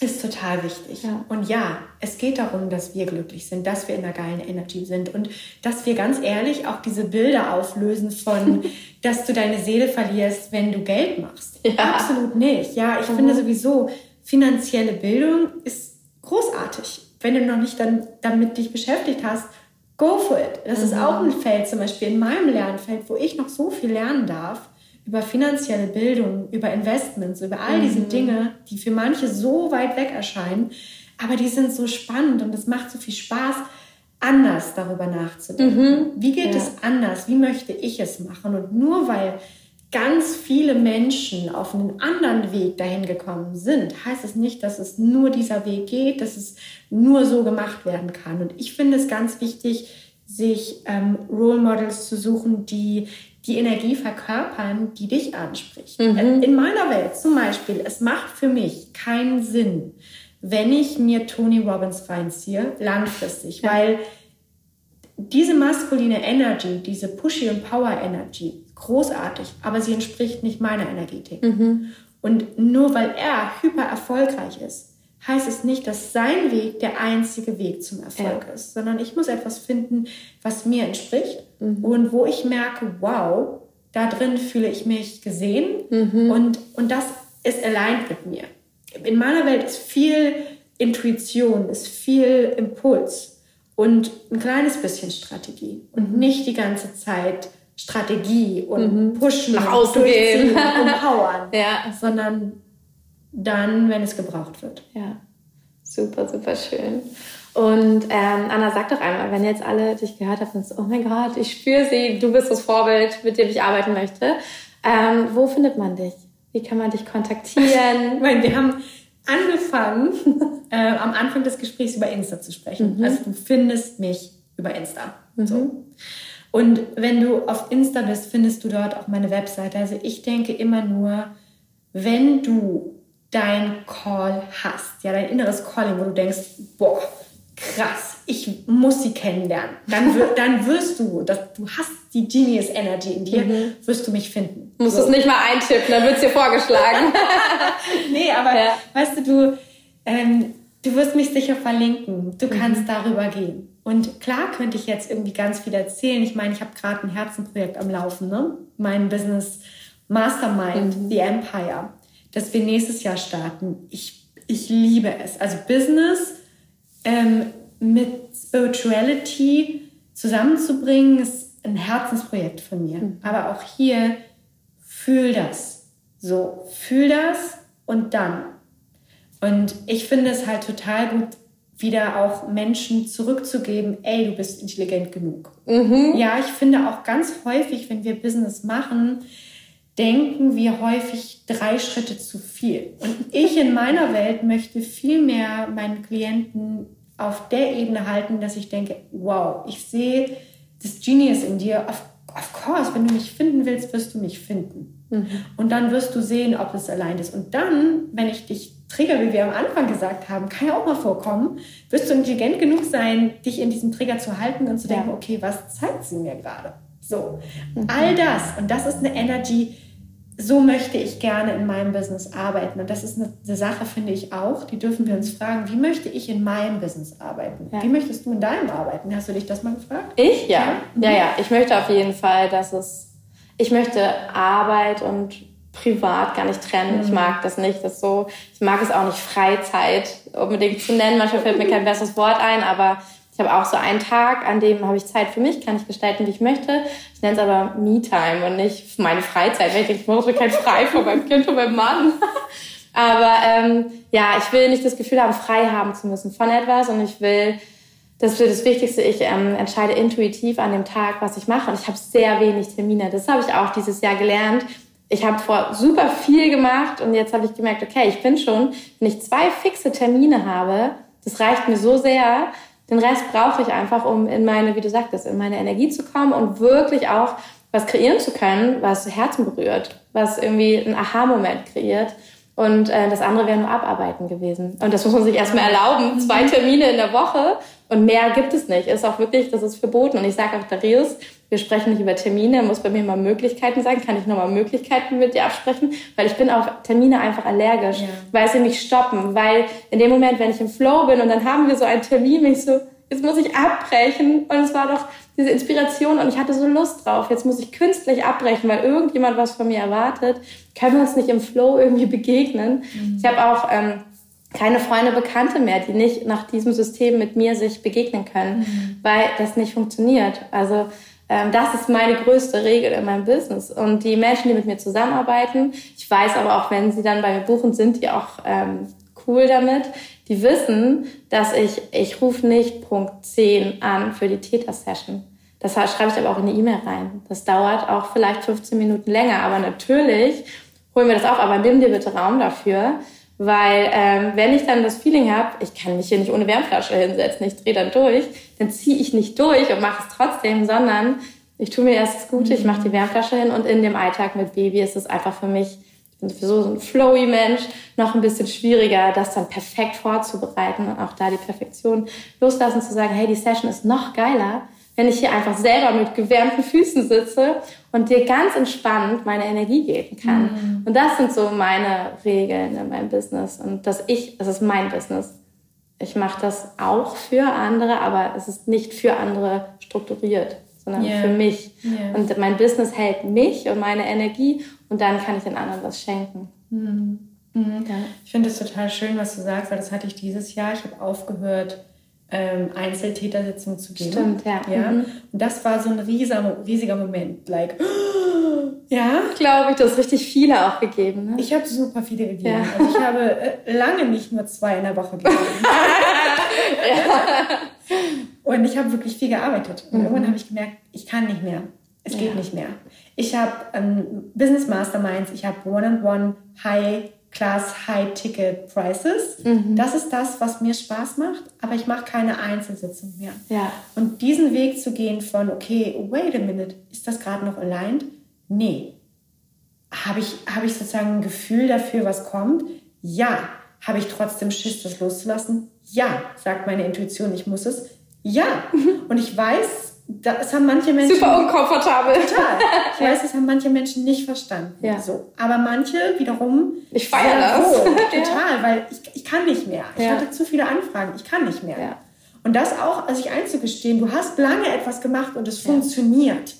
ist total wichtig. Ja. Und ja, es geht darum, dass wir glücklich sind, dass wir in einer geilen Energy sind und dass wir ganz ehrlich auch diese Bilder auflösen von, dass du deine Seele verlierst, wenn du Geld machst. Ja. Absolut nicht. Ja, ich mhm. finde sowieso, finanzielle Bildung ist großartig. Wenn du noch nicht dann damit dich beschäftigt hast, go for it. Das mhm. ist auch ein Feld, zum Beispiel in meinem Lernfeld, wo ich noch so viel lernen darf über finanzielle Bildung, über Investments, über all diese mhm. Dinge, die für manche so weit weg erscheinen, aber die sind so spannend und es macht so viel Spaß, anders darüber nachzudenken. Mhm. Wie geht ja. es anders? Wie möchte ich es machen? Und nur weil ganz viele Menschen auf einen anderen Weg dahin gekommen sind, heißt es nicht, dass es nur dieser Weg geht, dass es nur so gemacht werden kann. Und ich finde es ganz wichtig, sich ähm, Role Models zu suchen, die die Energie verkörpern, die dich anspricht. Mhm. In meiner Welt zum Beispiel, es macht für mich keinen Sinn, wenn ich mir Tony Robbins reinziehe, langfristig, ja. weil diese maskuline Energy, diese Pushy und Power Energy, großartig, aber sie entspricht nicht meiner Energetik. Mhm. Und nur weil er hyper erfolgreich ist, heißt es nicht, dass sein Weg der einzige Weg zum Erfolg ja. ist, sondern ich muss etwas finden, was mir entspricht mhm. und wo ich merke, wow, da drin fühle ich mich gesehen mhm. und, und das ist allein mit mir. in meiner Welt ist viel Intuition, ist viel Impuls und ein kleines bisschen Strategie und mhm. nicht die ganze Zeit Strategie und mhm. pushen, nach außen gehen und powern, ja. sondern dann, wenn es gebraucht wird. Ja, super, super schön. Und ähm, Anna, sag doch einmal, wenn jetzt alle dich gehört haben und so, oh mein Gott, ich spüre sie, du bist das Vorbild, mit dem ich arbeiten möchte. Ähm, wo findet man dich? Wie kann man dich kontaktieren? ich meine, wir haben angefangen, äh, am Anfang des Gesprächs über Insta zu sprechen. Mhm. Also du findest mich über Insta. Mhm. So. Und wenn du auf Insta bist, findest du dort auch meine Webseite. Also ich denke immer nur, wenn du dein Call hast, ja, dein inneres Calling, wo du denkst, boah, krass, ich muss sie kennenlernen. Dann, dann wirst du, das, du hast die Genius Energy in dir, mhm. wirst du mich finden. Musst so. es nicht mal eintippen, dann wird es dir vorgeschlagen. nee, aber ja. weißt du, du, ähm, du wirst mich sicher verlinken. Du mhm. kannst darüber gehen. Und klar könnte ich jetzt irgendwie ganz viel erzählen. Ich meine, ich habe gerade ein Herzenprojekt am Laufen, ne? Mein Business Mastermind, mhm. The Empire, das wir nächstes Jahr starten. Ich, ich liebe es. Also Business ähm, mit Spirituality zusammenzubringen, ist ein Herzensprojekt von mir. Mhm. Aber auch hier, fühl das. So, fühl das und dann. Und ich finde es halt total gut, wieder auch Menschen zurückzugeben, ey, du bist intelligent genug. Mhm. Ja, ich finde auch ganz häufig, wenn wir Business machen, denken wir häufig drei Schritte zu viel. Und ich in meiner Welt möchte viel mehr meinen Klienten auf der Ebene halten, dass ich denke, wow, ich sehe das Genius in dir. Of, of course, wenn du mich finden willst, wirst du mich finden. Mhm. Und dann wirst du sehen, ob es allein ist. Und dann, wenn ich dich trigger, wie wir am Anfang gesagt haben, kann ja auch mal vorkommen, wirst du intelligent genug sein, dich in diesem Trigger zu halten und zu denken, ja. okay, was zeigt sie mir gerade? So, mhm. all das. Und das ist eine Energy, so möchte ich gerne in meinem Business arbeiten. Und das ist eine, eine, Sache, finde ich auch, die dürfen wir uns fragen, wie möchte ich in meinem Business arbeiten? Ja. Wie möchtest du in deinem arbeiten? Hast du dich das mal gefragt? Ich? Ja. Ja, mhm. ja, ja. Ich möchte auf jeden Fall, dass es, ich möchte Arbeit und privat gar nicht trennen. Mhm. Ich mag das nicht. Das so, ich mag es auch nicht Freizeit unbedingt zu nennen. Manchmal fällt mir kein besseres Wort ein, aber ich habe auch so einen Tag, an dem habe ich Zeit für mich, kann ich gestalten, wie ich möchte. Ich nenne es aber Me-Time und nicht meine Freizeit. Weil ich denke, ich brauche kein Frei von meinem Kind und meinem Mann. aber ähm, ja, ich will nicht das Gefühl haben, frei haben zu müssen von etwas und ich will das ist das Wichtigste. Ich ähm, entscheide intuitiv an dem Tag, was ich mache. Und ich habe sehr wenig Termine. Das habe ich auch dieses Jahr gelernt. Ich habe vor super viel gemacht und jetzt habe ich gemerkt, okay, ich bin schon, wenn ich zwei fixe Termine habe, das reicht mir so sehr, den Rest brauche ich einfach, um in meine, wie du sagtest, in meine Energie zu kommen und wirklich auch was kreieren zu können, was Herzen berührt, was irgendwie einen Aha-Moment kreiert. Und äh, das andere wäre nur Abarbeiten gewesen. Und das muss man sich erstmal erlauben. Zwei Termine in der Woche und mehr gibt es nicht. Ist auch wirklich, das ist verboten. Und ich sage auch Darius, wir sprechen nicht über Termine, muss bei mir mal Möglichkeiten sein, kann ich nochmal Möglichkeiten mit dir absprechen, weil ich bin auf Termine einfach allergisch, ja. weil sie mich stoppen, weil in dem Moment, wenn ich im Flow bin und dann haben wir so einen Termin, bin ich so, jetzt muss ich abbrechen und es war doch diese Inspiration und ich hatte so Lust drauf, jetzt muss ich künstlich abbrechen, weil irgendjemand was von mir erwartet, können wir uns nicht im Flow irgendwie begegnen. Mhm. Ich habe auch ähm, keine Freunde, Bekannte mehr, die nicht nach diesem System mit mir sich begegnen können, mhm. weil das nicht funktioniert. Also das ist meine größte Regel in meinem Business. Und die Menschen, die mit mir zusammenarbeiten, ich weiß aber auch, wenn sie dann bei mir buchen, sind die auch ähm, cool damit. Die wissen, dass ich, ich rufe nicht Punkt 10 an für die Theta-Session. Das schreibe ich aber auch in die E-Mail rein. Das dauert auch vielleicht 15 Minuten länger, aber natürlich holen wir das auf. Aber nimm dir bitte Raum dafür, weil ähm, wenn ich dann das Feeling habe, ich kann mich hier nicht ohne Wärmflasche hinsetzen, ich drehe dann durch, dann ziehe ich nicht durch und mache es trotzdem, sondern ich tue mir erst das Gute, ich mache die Wärmflasche hin und in dem Alltag mit Baby ist es einfach für mich, ich bin sowieso so ein flowy Mensch, noch ein bisschen schwieriger, das dann perfekt vorzubereiten und auch da die Perfektion loslassen, zu sagen, hey, die Session ist noch geiler, wenn ich hier einfach selber mit gewärmten Füßen sitze und dir ganz entspannt meine Energie geben kann. Mhm. Und das sind so meine Regeln in meinem Business. Und dass ich, es ist mein Business. Ich mache das auch für andere, aber es ist nicht für andere strukturiert, sondern yeah. für mich. Yeah. Und mein Business hält mich und meine Energie und dann kann ich den anderen was schenken. Mhm. Mhm. Ja. Ich finde es total schön, was du sagst, weil das hatte ich dieses Jahr. Ich habe aufgehört, ähm, Einzeltätersitzungen zu geben. Stimmt, ja. ja? Mhm. Und das war so ein riesiger, riesiger Moment. Like, ja. Glaube ich, du hast richtig viele auch gegeben. Ne? Ich habe super viele gegeben. Ja. Also ich habe äh, lange nicht nur zwei in der Woche gegeben. ja. Und ich habe wirklich viel gearbeitet. Und mhm. irgendwann habe ich gemerkt, ich kann nicht mehr. Es geht nicht mehr. Ich habe ähm, Business Masterminds, ich habe One-on-One High Class High Ticket Prices. Mhm. Das ist das, was mir Spaß macht, aber ich mache keine Einzelsitzung mehr. Ja. Und diesen Weg zu gehen von, okay, wait a minute, ist das gerade noch aligned? Nee. Habe ich, hab ich sozusagen ein Gefühl dafür, was kommt? Ja. Habe ich trotzdem Schiss, das loszulassen? Ja. Sagt meine Intuition, ich muss es? Ja. Und ich weiß, das haben manche Menschen. Super unkomfortabel. Total. Ich weiß, das haben manche Menschen nicht verstanden. Ja. So. Aber manche wiederum. Ich feiere das. Total, ja. weil ich, ich kann nicht mehr. Ich ja. hatte zu viele Anfragen. Ich kann nicht mehr. Ja. Und das auch, also sich einzugestehen, du hast lange etwas gemacht und es funktioniert.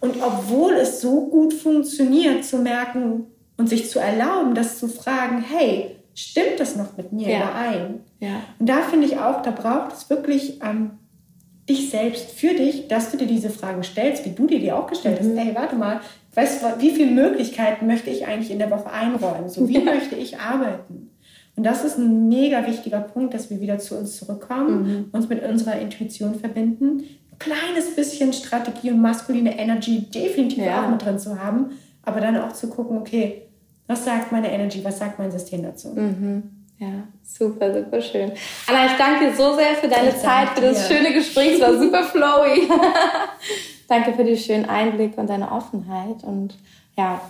Und obwohl es so gut funktioniert, zu merken und sich zu erlauben, das zu fragen, hey, stimmt das noch mit mir überein? Ja. Und da finde ich auch, da braucht es wirklich ähm, dich selbst für dich, dass du dir diese Fragen stellst, wie du dir die auch gestellt hast. Mhm. Hey, warte mal, weißt du, wie viele Möglichkeiten möchte ich eigentlich in der Woche einräumen? So, wie möchte ich arbeiten? Und das ist ein mega wichtiger Punkt, dass wir wieder zu uns zurückkommen, mhm. uns mit unserer Intuition verbinden, ein kleines bisschen Strategie und maskuline Energy definitiv ja. auch mit drin zu haben, aber dann auch zu gucken, okay, was sagt meine Energy, was sagt mein System dazu? Mhm. Ja, super, super schön. Anna, ich danke dir so sehr für deine ich Zeit, für das schöne Gespräch. Es war super flowy. danke für den schönen Einblick und deine Offenheit. Und ja,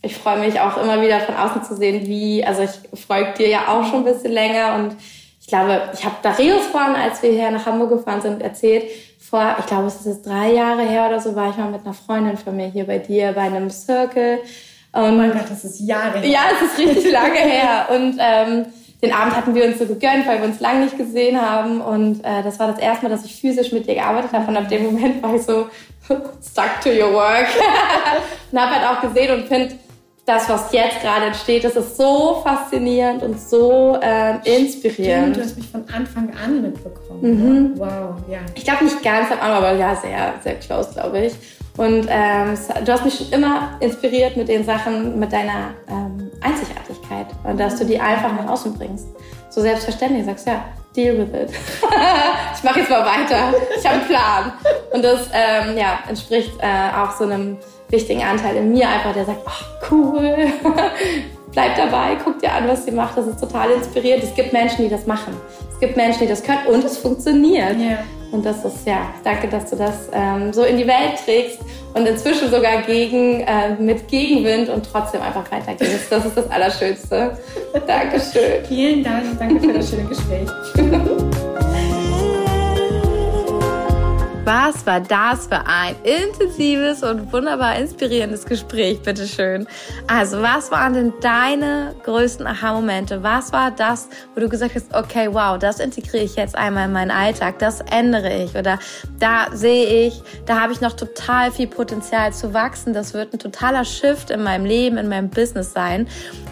ich freue mich auch immer wieder von außen zu sehen, wie, also ich folge dir ja auch schon ein bisschen länger und ich glaube, ich habe Darius vorhin, als wir hier nach Hamburg gefahren sind, erzählt, vor, ich glaube, es ist jetzt drei Jahre her oder so, war ich mal mit einer Freundin von mir hier bei dir bei einem Circle. Und, oh mein Gott, das ist Jahre her. Ja, es ist richtig lange her. Und ähm, den Abend hatten wir uns so gegönnt, weil wir uns lange nicht gesehen haben. Und äh, das war das erste Mal, dass ich physisch mit dir gearbeitet habe. Und ab dem Moment war ich so stuck to your work. und habe halt auch gesehen und finde, das, was jetzt gerade entsteht, das ist so faszinierend und so äh, inspirierend. Stimmt, du hast mich von Anfang an mitbekommen. Mhm. Wow, ja. Ich glaube nicht ganz am Anfang, aber ja, sehr, sehr close, glaube ich. Und ähm, du hast mich schon immer inspiriert mit den Sachen, mit deiner ähm, Einzigartigkeit und dass du die einfach nach außen bringst. So selbstverständlich sagst, ja, deal with it. ich mache jetzt mal weiter. Ich habe einen Plan. Und das ähm, ja, entspricht äh, auch so einem wichtigen Anteil in mir einfach, der sagt, oh, cool, bleib dabei, guck dir an, was sie macht. Das ist total inspirierend. Es gibt Menschen, die das machen. Es gibt Menschen, die das können und es funktioniert. Yeah. Und das ist, ja, danke, dass du das ähm, so in die Welt trägst und inzwischen sogar gegen, äh, mit Gegenwind und trotzdem einfach weitergehst. Das ist das Allerschönste. Dankeschön. Vielen Dank. Danke für das schöne Gespräch. Was war das für ein intensives und wunderbar inspirierendes Gespräch, bitteschön. Also, was waren denn deine größten Aha-Momente? Was war das, wo du gesagt hast, okay, wow, das integriere ich jetzt einmal in meinen Alltag, das ändere ich oder da sehe ich, da habe ich noch total viel Potenzial zu wachsen. Das wird ein totaler Shift in meinem Leben, in meinem Business sein.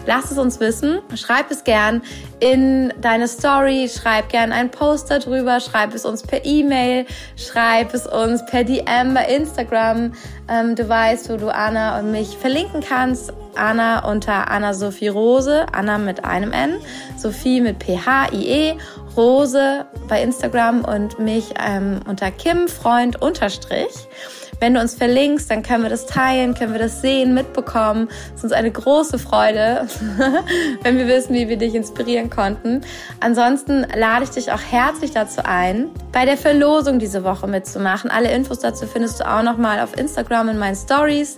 Lass es uns wissen. Schreib es gern in deine Story. Schreib gern einen Post darüber. Schreib es uns per E-Mail. Schreib es uns per DM bei Instagram. Ähm, du weißt, wo du Anna und mich verlinken kannst. Anna unter Anna Sophie Rose. Anna mit einem N. Sophie mit P-H-I-E. Rose bei Instagram und mich ähm, unter Kim Freund unterstrich. Wenn du uns verlinkst, dann können wir das teilen, können wir das sehen, mitbekommen. Es ist uns eine große Freude, wenn wir wissen, wie wir dich inspirieren konnten. Ansonsten lade ich dich auch herzlich dazu ein, bei der Verlosung diese Woche mitzumachen. Alle Infos dazu findest du auch nochmal auf Instagram in meinen Stories.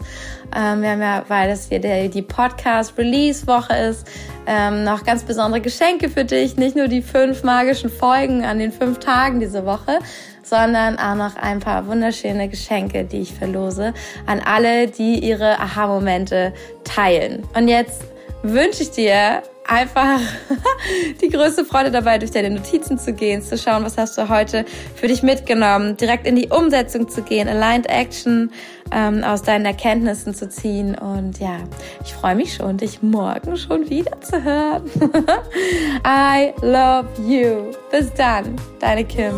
Ähm, wir haben ja, weil das hier der, die Podcast-Release-Woche ist, ähm, noch ganz besondere Geschenke für dich. Nicht nur die fünf magischen Folgen an den fünf Tagen diese Woche, sondern auch noch ein paar wunderschöne Geschenke, die ich verlose an alle, die ihre Aha-Momente teilen. Und jetzt wünsche ich dir einfach die größte Freude dabei, durch deine Notizen zu gehen, zu schauen, was hast du heute für dich mitgenommen, direkt in die Umsetzung zu gehen, Aligned Action ähm, aus deinen Erkenntnissen zu ziehen. Und ja, ich freue mich schon, dich morgen schon wieder zu hören. I love you. Bis dann, deine Kim.